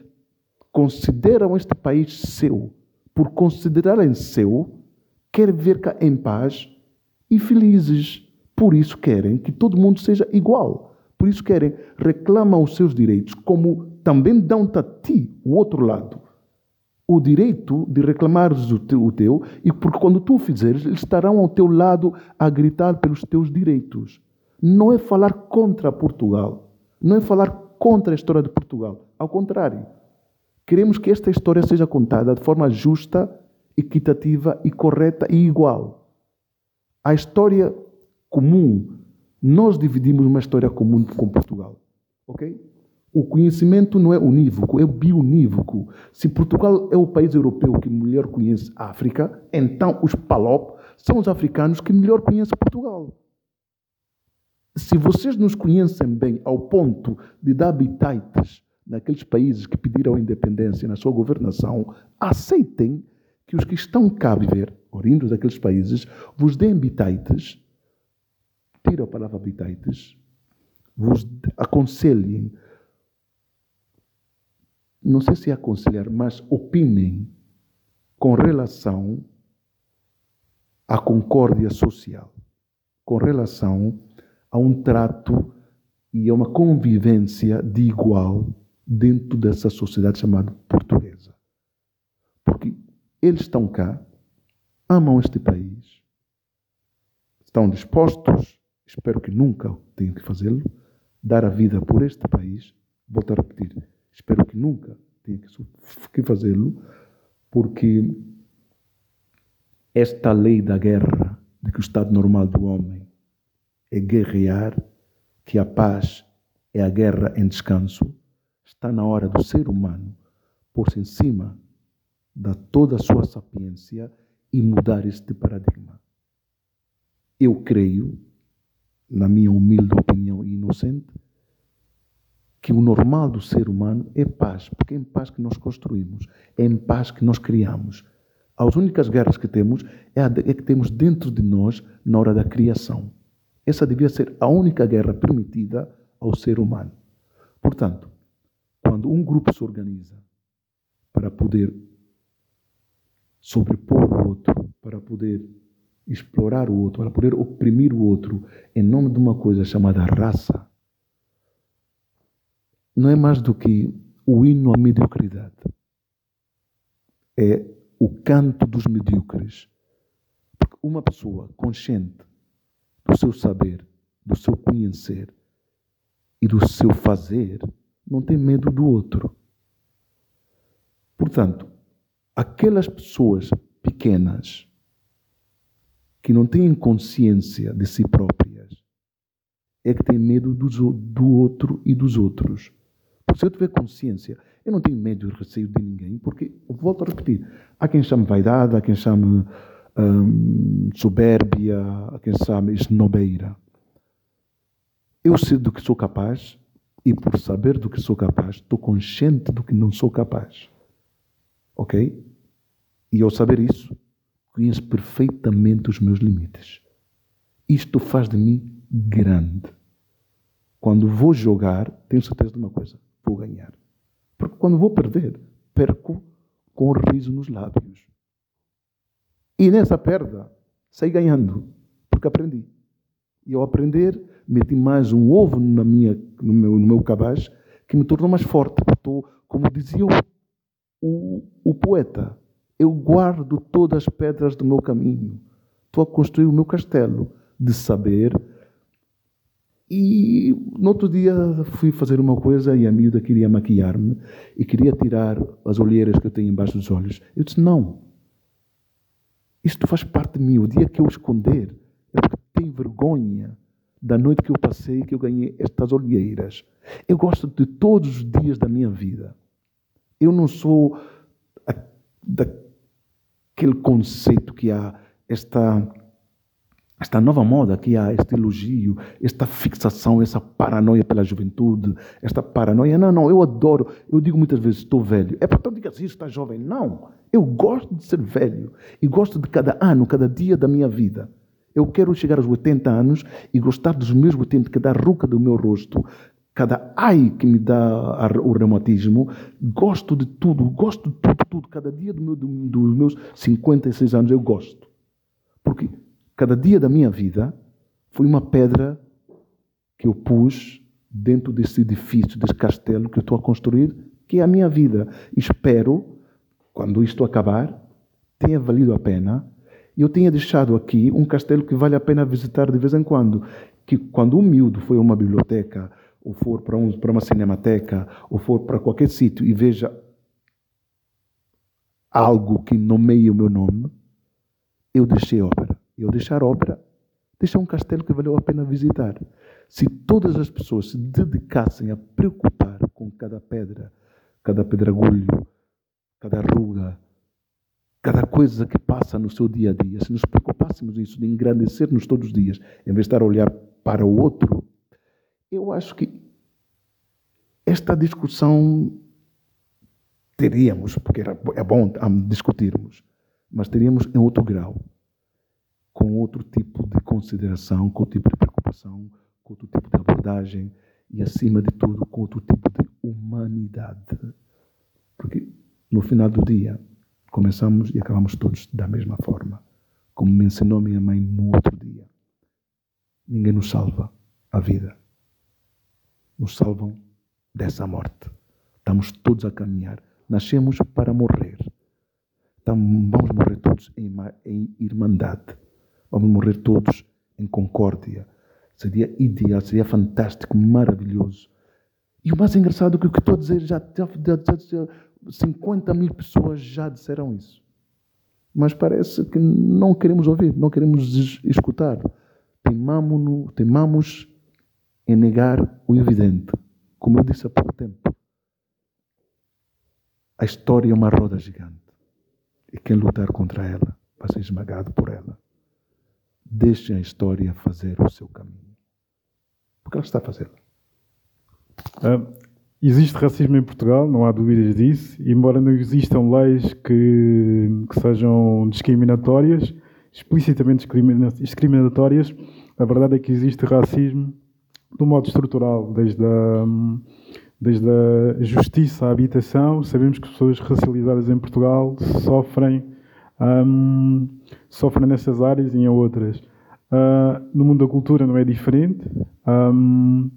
Consideram este país seu. Por considerarem seu, querem ver cá em paz e felizes. Por isso querem que todo mundo seja igual. Por isso querem, reclamam os seus direitos como também dão-te a ti, o outro lado, o direito de reclamares o teu, o teu, e porque quando tu o fizeres, eles estarão ao teu lado a gritar pelos teus direitos. Não é falar contra Portugal, não é falar contra a história de Portugal. Ao contrário, queremos que esta história seja contada de forma justa, equitativa e correta e igual. A história comum, nós dividimos uma história comum com Portugal, ok? O conhecimento não é unívoco, é bionívoco. Se Portugal é o país europeu que melhor conhece a África, então os PALOP são os africanos que melhor conhecem Portugal. Se vocês nos conhecem bem ao ponto de dar habitantes naqueles países que pediram independência na sua governação, aceitem que os que estão cá a viver, oriundos daqueles países, vos deem habitantes, tira a palavra habitantes, vos aconselhem não sei se aconselhar, mas opinem com relação à concórdia social, com relação a um trato e a uma convivência de igual dentro dessa sociedade chamada portuguesa. Porque eles estão cá, amam este país, estão dispostos, espero que nunca tenham que fazê-lo, dar a vida por este país, volto a repetir, Espero que nunca tenha que fazê-lo, porque esta lei da guerra, de que o estado normal do homem é guerrear, que a paz é a guerra em descanso, está na hora do ser humano pôr-se em cima da toda a sua sapiência e mudar este paradigma. Eu creio, na minha humilde opinião inocente, que o normal do ser humano é paz, porque é em paz que nós construímos, é em paz que nós criamos. As únicas guerras que temos é a é que temos dentro de nós na hora da criação. Essa devia ser a única guerra permitida ao ser humano. Portanto, quando um grupo se organiza para poder sobrepor o outro, para poder explorar o outro, para poder oprimir o outro em nome de uma coisa chamada raça, não é mais do que o hino à mediocridade. É o canto dos medíocres. Porque uma pessoa consciente do seu saber, do seu conhecer e do seu fazer, não tem medo do outro. Portanto, aquelas pessoas pequenas que não têm consciência de si próprias é que têm medo do, do outro e dos outros. Se eu tiver consciência, eu não tenho medo e receio de ninguém, porque, volto a repetir, há quem chame vaidade, há quem chame hum, soberbia, há quem chame esnobeira. Eu sei do que sou capaz e, por saber do que sou capaz, estou consciente do que não sou capaz. Ok? E ao saber isso, conheço perfeitamente os meus limites. Isto faz de mim grande. Quando vou jogar, tenho certeza de uma coisa: vou ganhar. Porque quando vou perder, perco com o riso nos lábios. E nessa perda, saí ganhando, porque aprendi. E ao aprender, meti mais um ovo na minha, no, meu, no meu cabaz que me tornou mais forte. Estou, como dizia o, o, o poeta, eu guardo todas as pedras do meu caminho. Estou a construir o meu castelo de saber. E no outro dia fui fazer uma coisa e a miúda queria maquiar-me e queria tirar as olheiras que eu tenho embaixo dos olhos. Eu disse: Não, isto faz parte de mim. O dia que eu esconder é porque tenho vergonha da noite que eu passei que eu ganhei estas olheiras. Eu gosto de todos os dias da minha vida. Eu não sou daquele conceito que há, esta, esta nova moda que há, este elogio, esta fixação, essa paranoia pela juventude, esta paranoia. Não, não, eu adoro. Eu digo muitas vezes, estou velho. É para diga assim, está jovem. Não, eu gosto de ser velho e gosto de cada ano, cada dia da minha vida. Eu quero chegar aos 80 anos e gostar dos meus 80, cada ruca do meu rosto, cada ai que me dá o reumatismo. Gosto de tudo, gosto de tudo, tudo. Cada dia do meu, do, dos meus 56 anos eu gosto. Porque cada dia da minha vida foi uma pedra que eu pus dentro desse edifício, desse castelo que eu estou a construir, que é a minha vida. Espero, quando isto acabar, tenha valido a pena eu tinha deixado aqui um castelo que vale a pena visitar de vez em quando. Que quando um miúdo for a uma biblioteca, ou for para, um, para uma cinemateca, ou for para qualquer sítio e veja algo que nomeie o meu nome, eu deixei ópera. Eu deixar ópera, deixar um castelo que valeu a pena visitar. Se todas as pessoas se dedicassem a preocupar com cada pedra, cada pedregulho, cada ruga, cada coisa que passa no seu dia a dia, se nos preocupássemos isso, de engrandecer-nos todos os dias, em vez de estar a olhar para o outro, eu acho que esta discussão teríamos, porque é bom discutirmos, mas teríamos em outro grau, com outro tipo de consideração, com outro tipo de preocupação, com outro tipo de abordagem e, acima de tudo, com outro tipo de humanidade. Porque, no final do dia, começamos e acabamos todos da mesma forma. Como me ensinou minha mãe no outro dia. Ninguém nos salva a vida. Nos salvam dessa morte. Estamos todos a caminhar. Nascemos para morrer. Então, vamos morrer todos em, em irmandade. Vamos morrer todos em concórdia. Seria ideal, seria fantástico, maravilhoso. E o mais engraçado é que o que estou a dizer já, já, já, já 50 mil pessoas já disseram isso. Mas parece que não queremos ouvir, não queremos escutar. Temamos, temamos em negar o evidente. Como eu disse há pouco tempo. A história é uma roda gigante. E quem lutar contra ela vai ser esmagado por ela. Deixem a história fazer o seu caminho. Porque ela está a fazê-lo. Uh, Existe racismo em Portugal, não há dúvidas disso, embora não existam leis que, que sejam discriminatórias, explicitamente discriminatórias, a verdade é que existe racismo um modo estrutural, desde a, desde a justiça à habitação. Sabemos que pessoas racializadas em Portugal sofrem, um, sofrem nessas áreas e em outras. Uh, no mundo da cultura não é diferente. Um,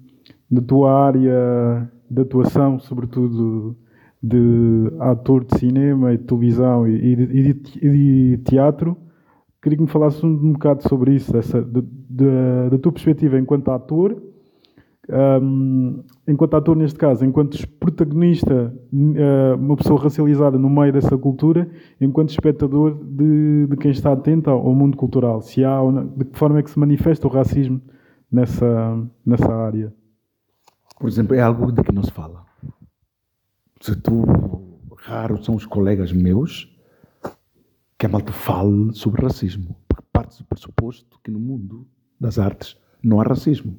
na tua área de atuação, sobretudo de ator de cinema e de televisão e de, de, de teatro, queria que me falasses um, bocado sobre isso, essa, da tua perspectiva enquanto ator, um, enquanto ator neste caso, enquanto protagonista, uh, uma pessoa racializada no meio dessa cultura, enquanto espectador de, de quem está atento ao, mundo cultural. Se há, de que forma é que se manifesta o racismo nessa, nessa área? Por exemplo, é algo de que não se fala. Se tu, raros são os colegas meus que a malta fale sobre racismo. Porque parte do pressuposto que no mundo das artes não há racismo.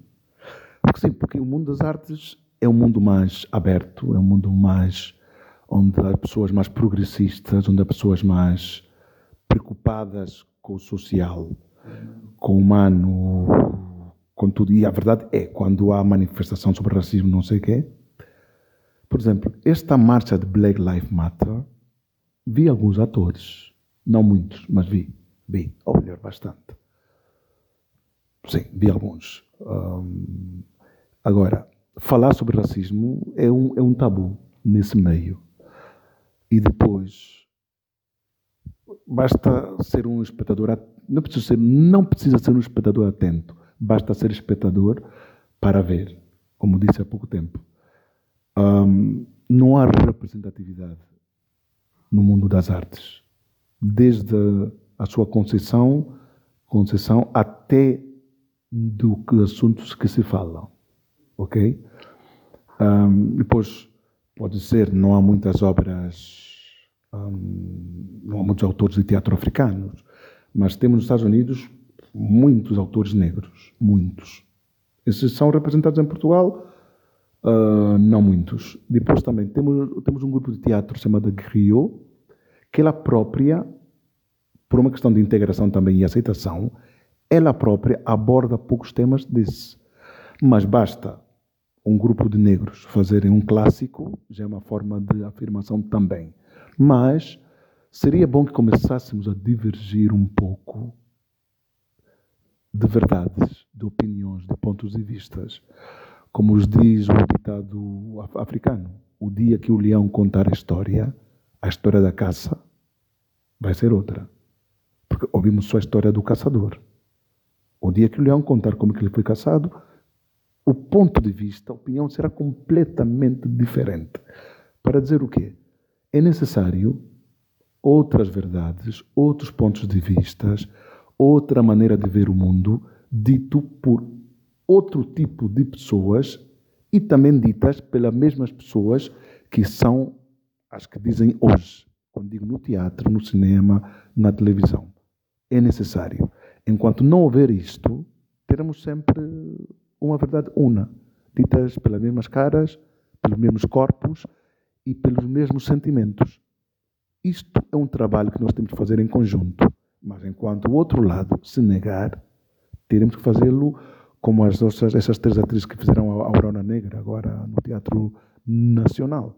Porque sim, porque o mundo das artes é um mundo mais aberto, é um mundo mais onde há pessoas mais progressistas, onde há pessoas mais preocupadas com o social, com o humano, com tudo. E a verdade é, quando há manifestação sobre racismo, não sei o quê, por exemplo, esta marcha de Black Lives Matter, vi alguns atores, não muitos, mas vi, vi, ou melhor, bastante. Sim, vi alguns. Um, Agora, falar sobre racismo é um, é um tabu nesse meio. E depois, basta ser um espectador, não precisa ser, não precisa ser um espectador atento, basta ser espectador para ver, como disse há pouco tempo. Um, não há representatividade no mundo das artes, desde a sua conceição, conceição até do que assuntos que se falam ok? Um, depois, pode ser, não há muitas obras, um, não há muitos autores de teatro africanos, mas temos nos Estados Unidos muitos autores negros, muitos. Esses são representados em Portugal, uh, não muitos. Depois também temos, temos um grupo de teatro chamado Griot, que ela própria, por uma questão de integração também e aceitação, ela própria aborda poucos temas desses. Mas basta um grupo de negros fazerem um clássico já é uma forma de afirmação também. Mas seria bom que começássemos a divergir um pouco de verdades, de opiniões, de pontos de vistas. Como os diz o ditado africano: o dia que o leão contar a história, a história da caça vai ser outra. Porque ouvimos só a história do caçador. O dia que o leão contar como que ele foi caçado, o ponto de vista, a opinião será completamente diferente. Para dizer o quê? É necessário outras verdades, outros pontos de vista, outra maneira de ver o mundo, dito por outro tipo de pessoas e também ditas pelas mesmas pessoas que são as que dizem hoje, quando digo no teatro, no cinema, na televisão. É necessário. Enquanto não houver isto, teremos sempre uma verdade una, ditas pelas mesmas caras, pelos mesmos corpos e pelos mesmos sentimentos. Isto é um trabalho que nós temos que fazer em conjunto, mas enquanto o outro lado se negar, teremos que fazê-lo como as nossas, essas três atrizes que fizeram a Aurora Negra agora no Teatro Nacional.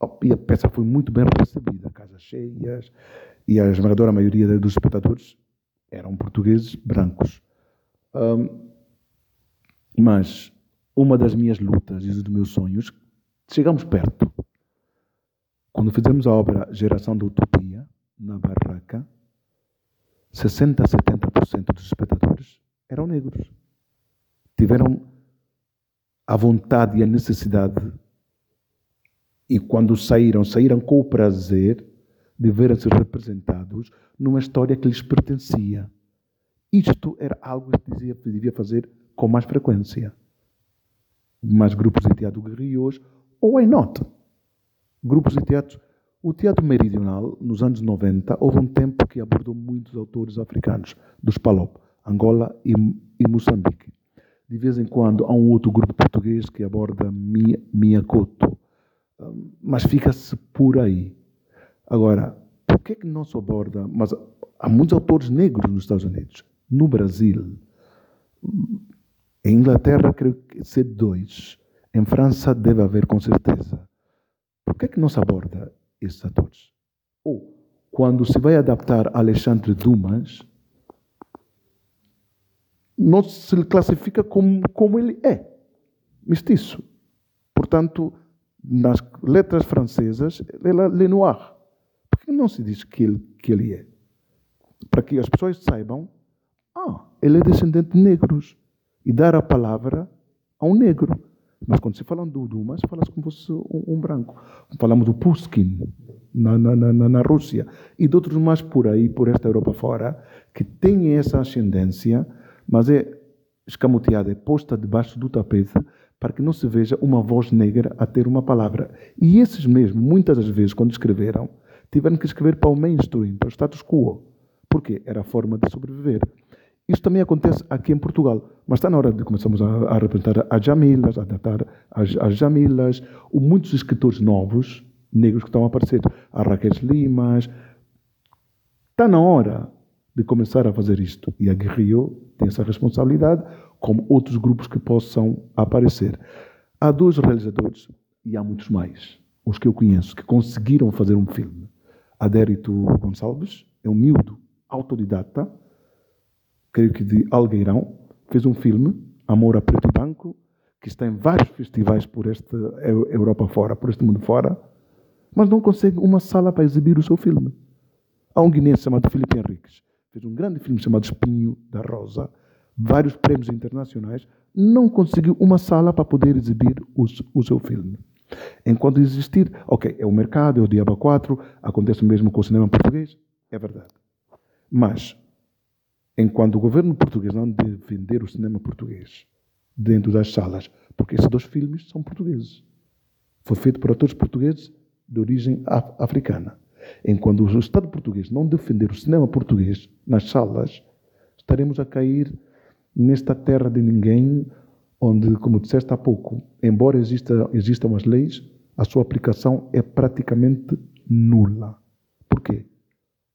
Oh, e a peça foi muito bem recebida, casas cheias, e a esmagadora maioria dos espectadores eram portugueses brancos. Um, mas uma das minhas lutas e dos meus sonhos, chegamos perto. Quando fizemos a obra Geração da Utopia, na Barraca, 60 a 70% dos espectadores eram negros. Tiveram a vontade e a necessidade, e quando saíram, saíram com o prazer de verem-se representados numa história que lhes pertencia. Isto era algo que dizia devia fazer com mais frequência. Mais grupos de teatro guerrilhos, ou why not? Grupos de teatro. O teatro meridional, nos anos 90, houve um tempo que abordou muitos autores africanos, dos PALOP, Angola e, e Moçambique. De vez em quando há um outro grupo português que aborda Miyakoto, mas fica-se por aí. Agora, por que, que não se aborda? Mas há muitos autores negros nos Estados Unidos. No Brasil, em Inglaterra, creio que ser dois. Em França, deve haver com certeza. Por que, é que não se aborda esses atores? Ou, quando se vai adaptar Alexandre Dumas, não se classifica como, como ele é, mestiço. Portanto, nas letras francesas, ele é Le Noir. Por que não se diz que ele, que ele é? Para que as pessoas saibam, ah, ele é descendente de negros e dar a palavra a um negro. Mas quando se fala do Dumas, fala-se como se fosse um, um, branco. Falamos do Pushkin na, na, na, na, Rússia e de outros mais por aí, por esta Europa fora, que têm essa ascendência, mas é escamoteada, é posta debaixo do tapete para que não se veja uma voz negra a ter uma palavra. E esses mesmo, muitas das vezes, quando escreveram, tiveram que escrever para o mainstream, para o status quo. Porquê? Era a forma de sobreviver. Isso também acontece aqui em Portugal. Mas está na hora de começarmos a, a representar as Jamilas, a adaptar as, as Jamilas, ou muitos escritores novos, negros que estão a aparecer, a Raquel Limas. Está na hora de começar a fazer isto. E a Guerrillo tem essa responsabilidade, como outros grupos que possam aparecer. Há dois realizadores, e há muitos mais, os que eu conheço, que conseguiram fazer um filme. Adérito Gonçalves é um miúdo autodidata, creio que de Algueirão, fez um filme, Amor a Preto e Branco, que está em vários festivais por esta Europa fora, por este mundo fora, mas não consegue uma sala para exibir o seu filme. Há um guinense chamado Felipe Henriques, fez um grande filme chamado Espinho da Rosa, vários prêmios internacionais, não conseguiu uma sala para poder exibir o, o seu filme. Enquanto existir, ok, é o mercado, é o Diabo 4, acontece o mesmo com o cinema português, é verdade. Mas enquanto o governo português não defender o cinema português dentro das salas, porque esses dois filmes são portugueses. Foi feito por atores portugueses de origem africana. Enquanto o Estado português não defender o cinema português nas salas, estaremos a cair nesta terra de ninguém, onde, como disseste há pouco, embora exista, existam as leis, a sua aplicação é praticamente nula. Por quê?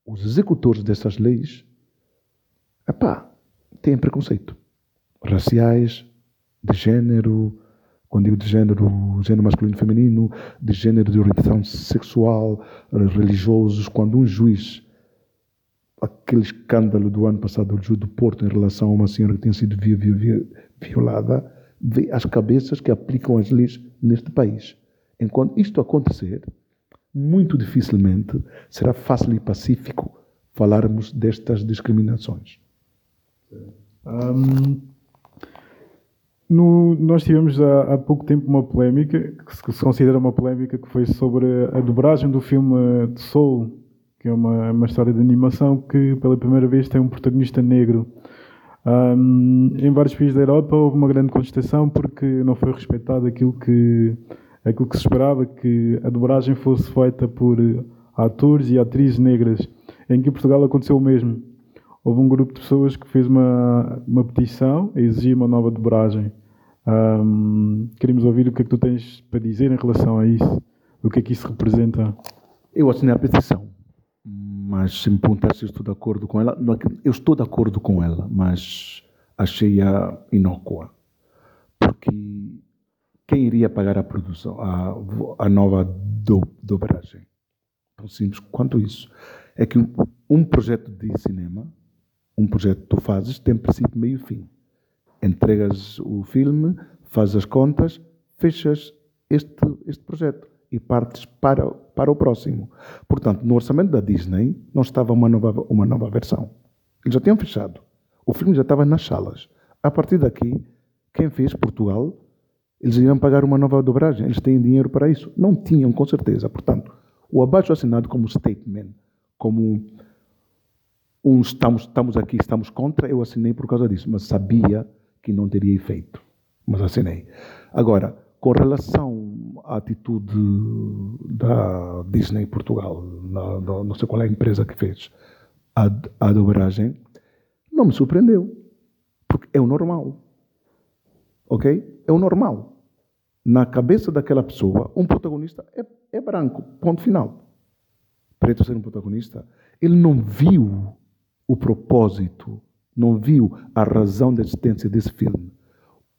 Os executores dessas leis epá, têm preconceito. Raciais, de género, quando digo de género, género masculino e feminino, de género de orientação sexual, religiosos, quando um juiz, aquele escândalo do ano passado do juiz do Porto em relação a uma senhora que tinha sido violada, vê as cabeças que aplicam as leis neste país. Enquanto isto acontecer, muito dificilmente será fácil e pacífico falarmos destas discriminações. Um, no, nós tivemos há, há, pouco tempo uma polémica, que se, que se, considera uma polémica, que foi sobre a dobragem do filme de Soul, que é uma, uma história de animação que pela primeira vez tem um protagonista negro. Um, em vários países da Europa houve uma grande contestação porque não foi respeitado aquilo que, aquilo que se esperava, que a dobragem fosse feita por atores e atrizes negras. Em que em Portugal aconteceu o mesmo houve um grupo de pessoas que fez uma, uma petição a exigir uma nova dobragem. Um, queremos ouvir o que é que tu tens para dizer em relação a isso, o que é que isso representa. Eu assinei a petição, mas se me perguntar se estou de acordo com ela, é eu estou de acordo com ela, mas achei-a inócua. Porque quem iria pagar a produção, a, a nova do, dobragem? Tão simples quanto isso. É que um, um projeto de cinema um projeto que tu fazes tem princípio, meio e fim. Entregas o filme, fazes as contas, fechas este, este projeto e partes para, para o próximo. Portanto, no orçamento da Disney não estava uma nova, uma nova versão. Eles já tinham fechado. O filme já estava nas salas. A partir daqui, quem fez Portugal, eles iam pagar uma nova dobragem. Eles têm dinheiro para isso. Não tinham, com certeza. Portanto, o abaixo assinado como statement, como uns estamos, estamos aqui, estamos contra, eu assinei por causa disso, mas sabia que não teria efeito. Mas assinei. Agora, com relação à atitude da Disney Portugal, na, na, não sei qual é a empresa que fez a, a dobragem, não me surpreendeu. Porque é o normal. Ok? É o normal. Na cabeça daquela pessoa, um protagonista é, é branco. Ponto final. Preto ser um protagonista. Ele não viu o propósito, não viu a razão da existência desse filme.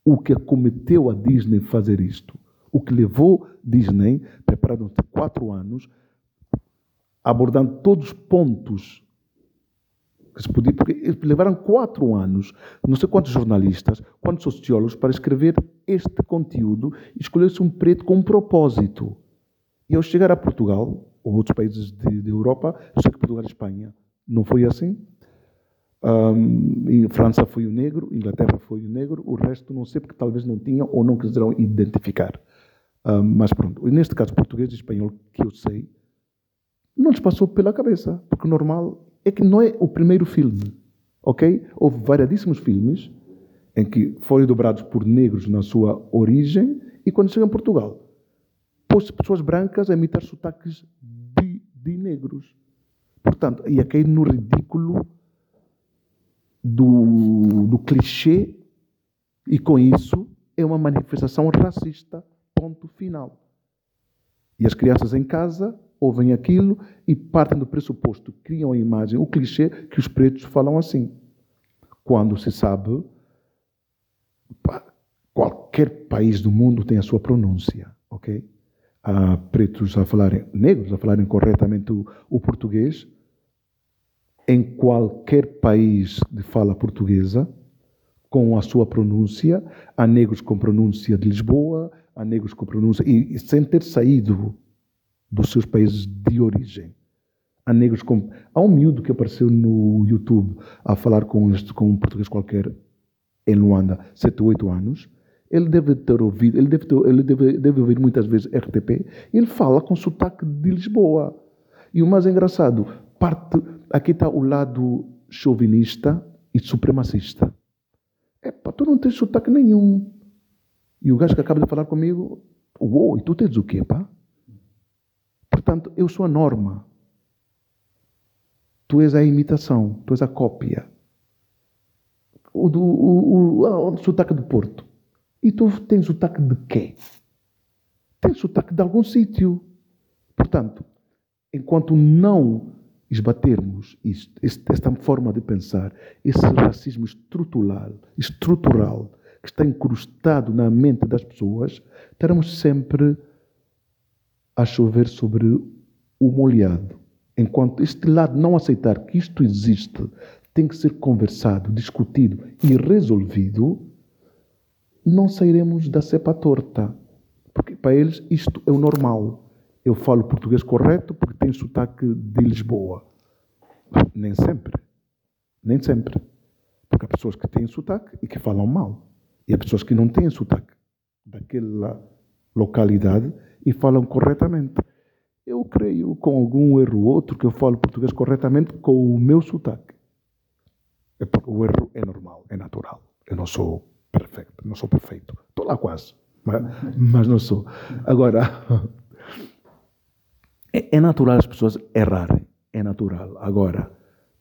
O que acometeu a Disney fazer isto, o que levou Disney, preparado por quatro anos, abordando todos os pontos que se podia, porque levaram quatro anos, não sei quantos jornalistas, quantos sociólogos, para escrever este conteúdo escolher-se um preto com um propósito. E ao chegar a Portugal, ou outros países de, de Europa, eu sei que Portugal e Espanha não foi assim, Um, França foi o negro, Inglaterra foi o negro, o resto não sei porque talvez não tinham ou não quiseram identificar. Um, mas pronto, neste caso português e espanhol que eu sei, não lhes passou pela cabeça, porque o normal é que não é o primeiro filme, ok? Houve variadíssimos filmes em que foram dobrados por negros na sua origem e quando chegam a Portugal, pôs pessoas brancas a imitar sotaques de, de negros. Portanto, ia cair no ridículo do, do clichê e com isso é uma manifestação racista, ponto final. E as crianças em casa ouvem aquilo e partem do pressuposto, criam a imagem, o clichê que os pretos falam assim. Quando se sabe, qualquer país do mundo tem a sua pronúncia, ok? Há pretos a falarem, negros a falarem corretamente o, o português, em qualquer país de fala portuguesa, com a sua pronúncia, há negros com pronúncia de Lisboa, há negros com pronúncia, e, e sem ter saído dos seus países de origem. Há negros com. Há um miúdo que apareceu no YouTube a falar com, este, com um português qualquer em Luanda, 7 ou 8 anos. Ele deve ter ouvido, ele deve, ter, ele deve, deve ouvir muitas vezes RTP. Ele fala com sotaque de Lisboa. E o mais engraçado, parte, aqui está o lado chauvinista e supremacista. Epá, tu não tens sotaque nenhum. E o gajo que acaba de falar comigo, uou, e tu tens o quê, pá? Portanto, eu sou a norma. Tu és a imitação, tu és a cópia. O, do, o, o, o sotaque do Porto. E tu tens sotaque de quê? Tens sotaque de algum sítio. Portanto, enquanto não esbatermos isto, esta forma de pensar, esse racismo estrutural, estrutural que está incrustado na mente das pessoas, teremos sempre a chover sobre o molhado. Enquanto este lado não aceitar que isto existe, tem que ser conversado, discutido e resolvido, não sairemos da cepa torta. Porque para eles isto é o normal. Eu falo português correto porque tenho sotaque de Lisboa. Nem sempre. Nem sempre. Porque há pessoas que têm sotaque e que falam mal. E há pessoas que não têm sotaque daquela localidade e falam corretamente. Eu creio, com algum erro ou outro, que eu falo português corretamente com o meu sotaque. É o erro é normal, é natural. Eu não sou perfeito, não sou perfeito. Estou lá quase, mas, mas não sou. Agora, é, é natural as pessoas errarem. É natural. Agora,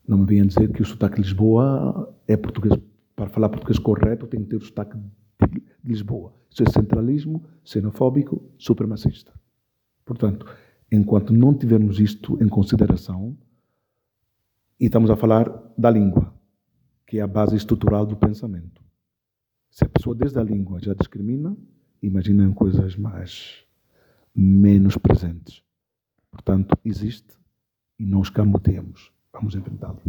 não me venham dizer que o sotaque de Lisboa é português. Para falar português correto, tem que ter o sotaque de Lisboa. Isso é centralismo, xenofóbico, supremacista. Portanto, enquanto não tivermos isto em consideração, e estamos a falar da língua, que é a base estrutural do pensamento. Se a pessoa desde a língua já discrimina, imaginem coisas mais menos presentes. Portanto, existe e não escamoteamos. Vamos enfrentá-lo.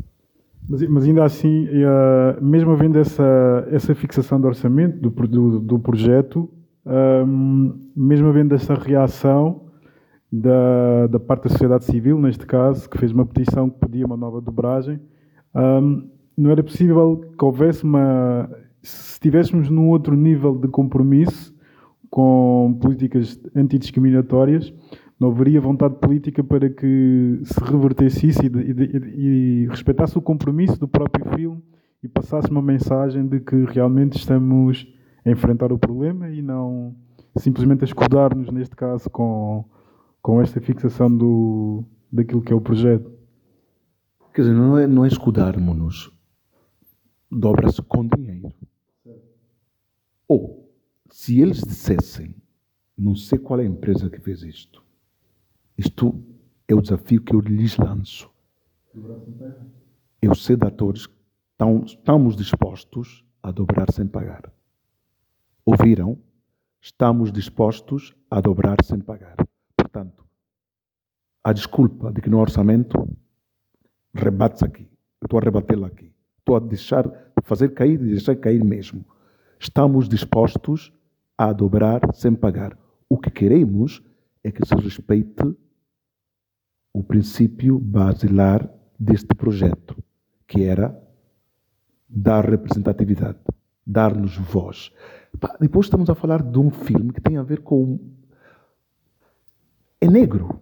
Mas, mas, ainda assim, uh, mesmo havendo essa, essa fixação do orçamento do, do, do projeto, um, mesmo havendo essa reação da, da parte da sociedade civil, neste caso, que fez uma petição que pedia uma nova dobragem, um, não era possível que houvesse uma. Se estivéssemos num outro nível de compromisso com políticas antidiscriminatórias, não haveria vontade política para que se revertesse isso e, e, e, respeitasse o compromisso do próprio filme e passasse uma mensagem de que realmente estamos a enfrentar o problema e não simplesmente a escudar-nos, neste caso, com, com esta fixação do, daquilo que é o projeto. Quer dizer, não é, não é escudarmos-nos, dobra-se com dinheiro. Ou, se eles dissessem, não sei qual é a empresa que fez isto, isto é o desafio que eu lhes lanço. Eu sei de atores que estamos dispostos a dobrar sem pagar. Ouviram? Estamos dispostos a dobrar sem pagar. Portanto, a desculpa de que no orçamento rebate-se aqui. Estou a rebatê-la aqui. Estou a deixar, fazer cair e deixar cair mesmo. Estamos dispostos a dobrar sem pagar. O que queremos é que se respeite o princípio basilar deste projeto, que era dar representatividade, dar-nos voz. Depois estamos a falar de um filme que tem a ver com. É negro.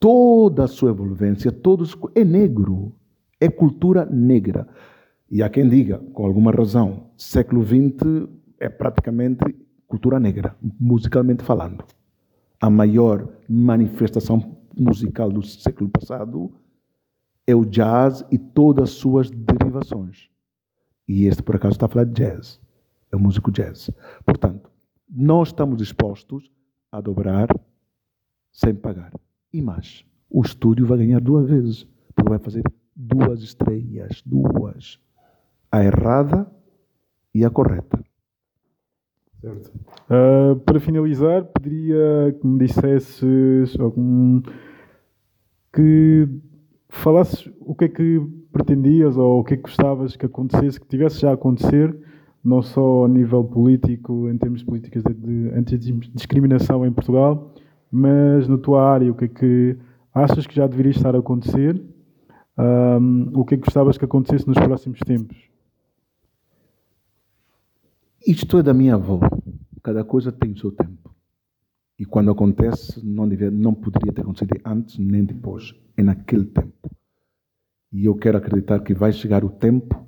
Toda a sua envolvência, todos é negro. É cultura negra. E há quem diga, com alguma razão, século XX é praticamente cultura negra, musicalmente falando. A maior manifestação musical do século passado é o jazz e todas as suas derivações. E este, por acaso, está a falar de jazz. É o músico jazz. Portanto, nós estamos dispostos a dobrar sem pagar. E mais, o estúdio vai ganhar duas vezes. Porque vai fazer duas estreias. Duas. A errada e a correta. Certo. Uh, para finalizar, pediria que me dissesses algum. que falasses o que é que pretendias ou o que é que gostavas que acontecesse, que tivesse já a acontecer, não só a nível político, em termos de políticas de, de antidiscriminação em Portugal, mas na tua área, o que é que achas que já deveria estar a acontecer? Um, o que é que gostavas que acontecesse nos próximos tempos? Isto é da minha avó. Cada coisa tem o seu tempo. E quando acontece, não, não poderia ter acontecido antes nem depois. É naquele tempo. E eu quero acreditar que vai chegar o tempo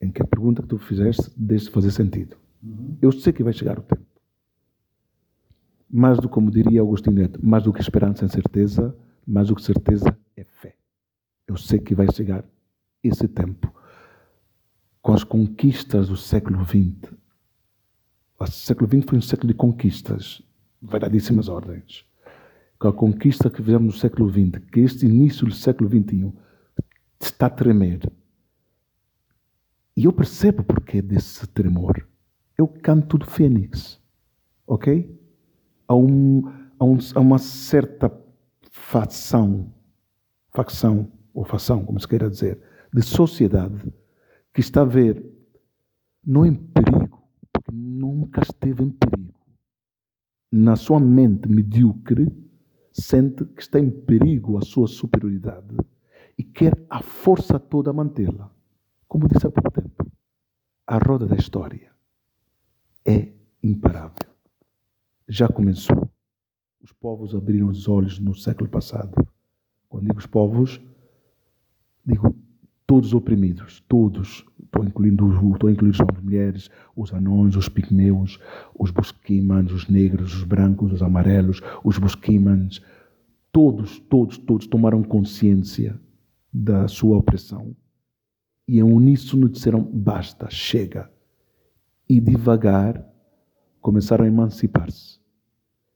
em que a pergunta que tu fizeste deixe de fazer sentido. Uhum. Eu sei que vai chegar o tempo. Mais do que, como diria Agostinho Neto, mais do que esperança e certeza, mais do que certeza é fé. Eu sei que vai chegar esse tempo. Com as conquistas do século XX, o século XX foi um século de conquistas, variadíssimas ordens. Com a conquista que fizemos no século XX, que este início do século XXI está a tremer. E eu percebo porque desse tremor. Eu canto do Fênix, ok? Há, um, há, um, há uma certa facção, facção, ou facção, como se queira dizer, de sociedade que está a ver, não em perigo, nunca esteve em perigo. Na sua mente medíocre, sente que está em perigo a sua superioridade e quer a força toda mantê-la. Como disse há pouco tempo, a roda da história é imparável. Já começou. Os povos abriram os olhos no século passado. Quando digo os povos, digo todos oprimidos, todos, estou incluindo, estou incluindo as mulheres, os anões, os pigmeus, os busquimans, os negros, os brancos, os amarelos, os busquimans, todos, todos, todos tomaram consciência da sua opressão e em uníssono disseram basta, chega. E devagar começaram a emancipar-se.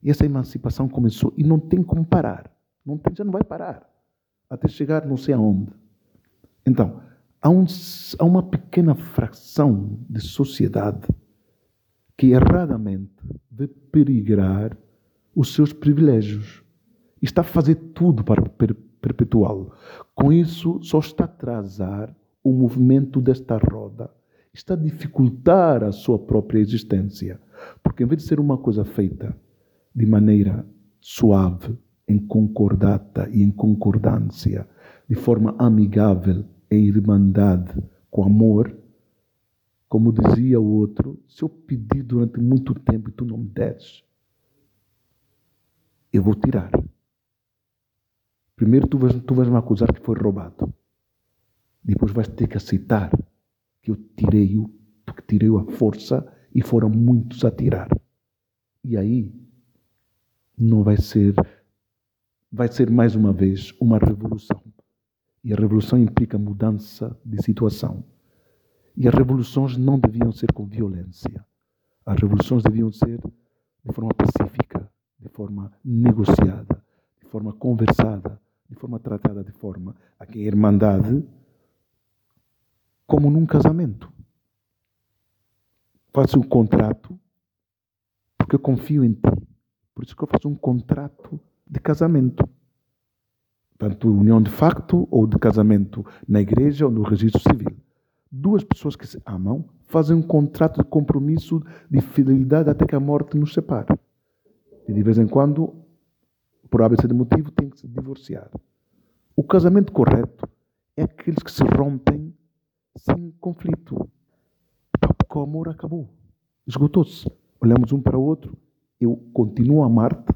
E essa emancipação começou e não tem como parar. Não tem, já não vai parar. Até chegar não sei aonde. Então, há, um, há uma pequena fração de sociedade que erradamente vê perigrar os seus privilégios e está a fazer tudo para per perpetuá-lo. Com isso, só está a atrasar o movimento desta roda, está a dificultar a sua própria existência, porque em vez de ser uma coisa feita de maneira suave, em concordata e em concordância, de forma amigável em irmandade, com amor, como dizia o outro, se eu pedir durante muito tempo e tu não me deres, eu vou tirar. Primeiro tu vais, tu vais me acusar que foi roubado. Depois vais ter que aceitar que eu tirei-o, porque tirei-o à força e foram muitos a tirar. E aí não vai ser, vai ser mais uma vez uma revolução. E a revolução implica mudança de situação. E as revoluções não deviam ser com violência. As revoluções deviam ser de forma pacífica, de forma negociada, de forma conversada, de forma tratada de forma a que a irmandade, como num casamento, faço um contrato porque eu confio em ti. Por isso que eu faço um contrato de casamento tanto união de facto ou de casamento na igreja ou no registro civil. Duas pessoas que se amam fazem um contrato de compromisso de fidelidade até que a morte nos separe. E de vez em quando, por ABC de motivo, tem que se divorciar. O casamento correto é aqueles que se rompem sem conflito. Porque o amor acabou. Esgotou-se. Olhamos um para o outro. Eu continuo a amar-te,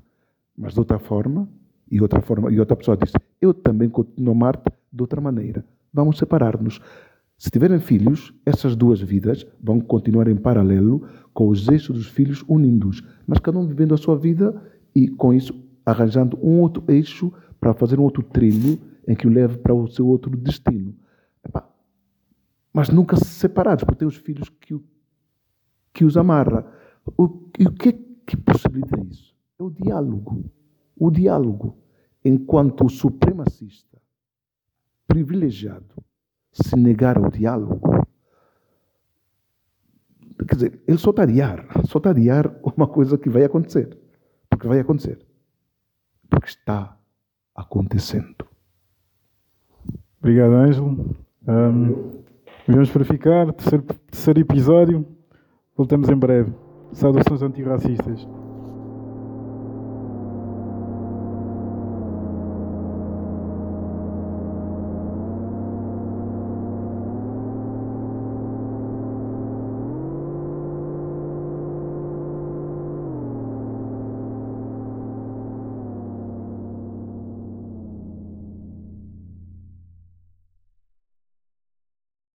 mas de outra forma. E outra forma. E outra pessoa disse: Eu também continuo a amar-te de outra maneira. Vamos separar-nos. Se tiverem filhos, essas duas vidas vão continuar em paralelo com os eixos dos filhos unindo-os, mas cada um vivendo a sua vida e com isso arranjando um outro eixo para fazer um outro trilho em que o leve para o seu outro destino. Epá, mas nunca separados, porque tem os filhos que, que os amarra. O, e o que, é que possibilita isso? É o diálogo. O diálogo. Enquanto o supremacista, privilegiado, se negar ao diálogo, quer dizer, ele só está a adiar, só está a adiar uma coisa que vai acontecer. Porque vai acontecer. Porque está acontecendo. Obrigado, Ângelo. Um, vamos para ficar. Terceiro, terceiro episódio. Voltamos em breve. Saudações antirracistas.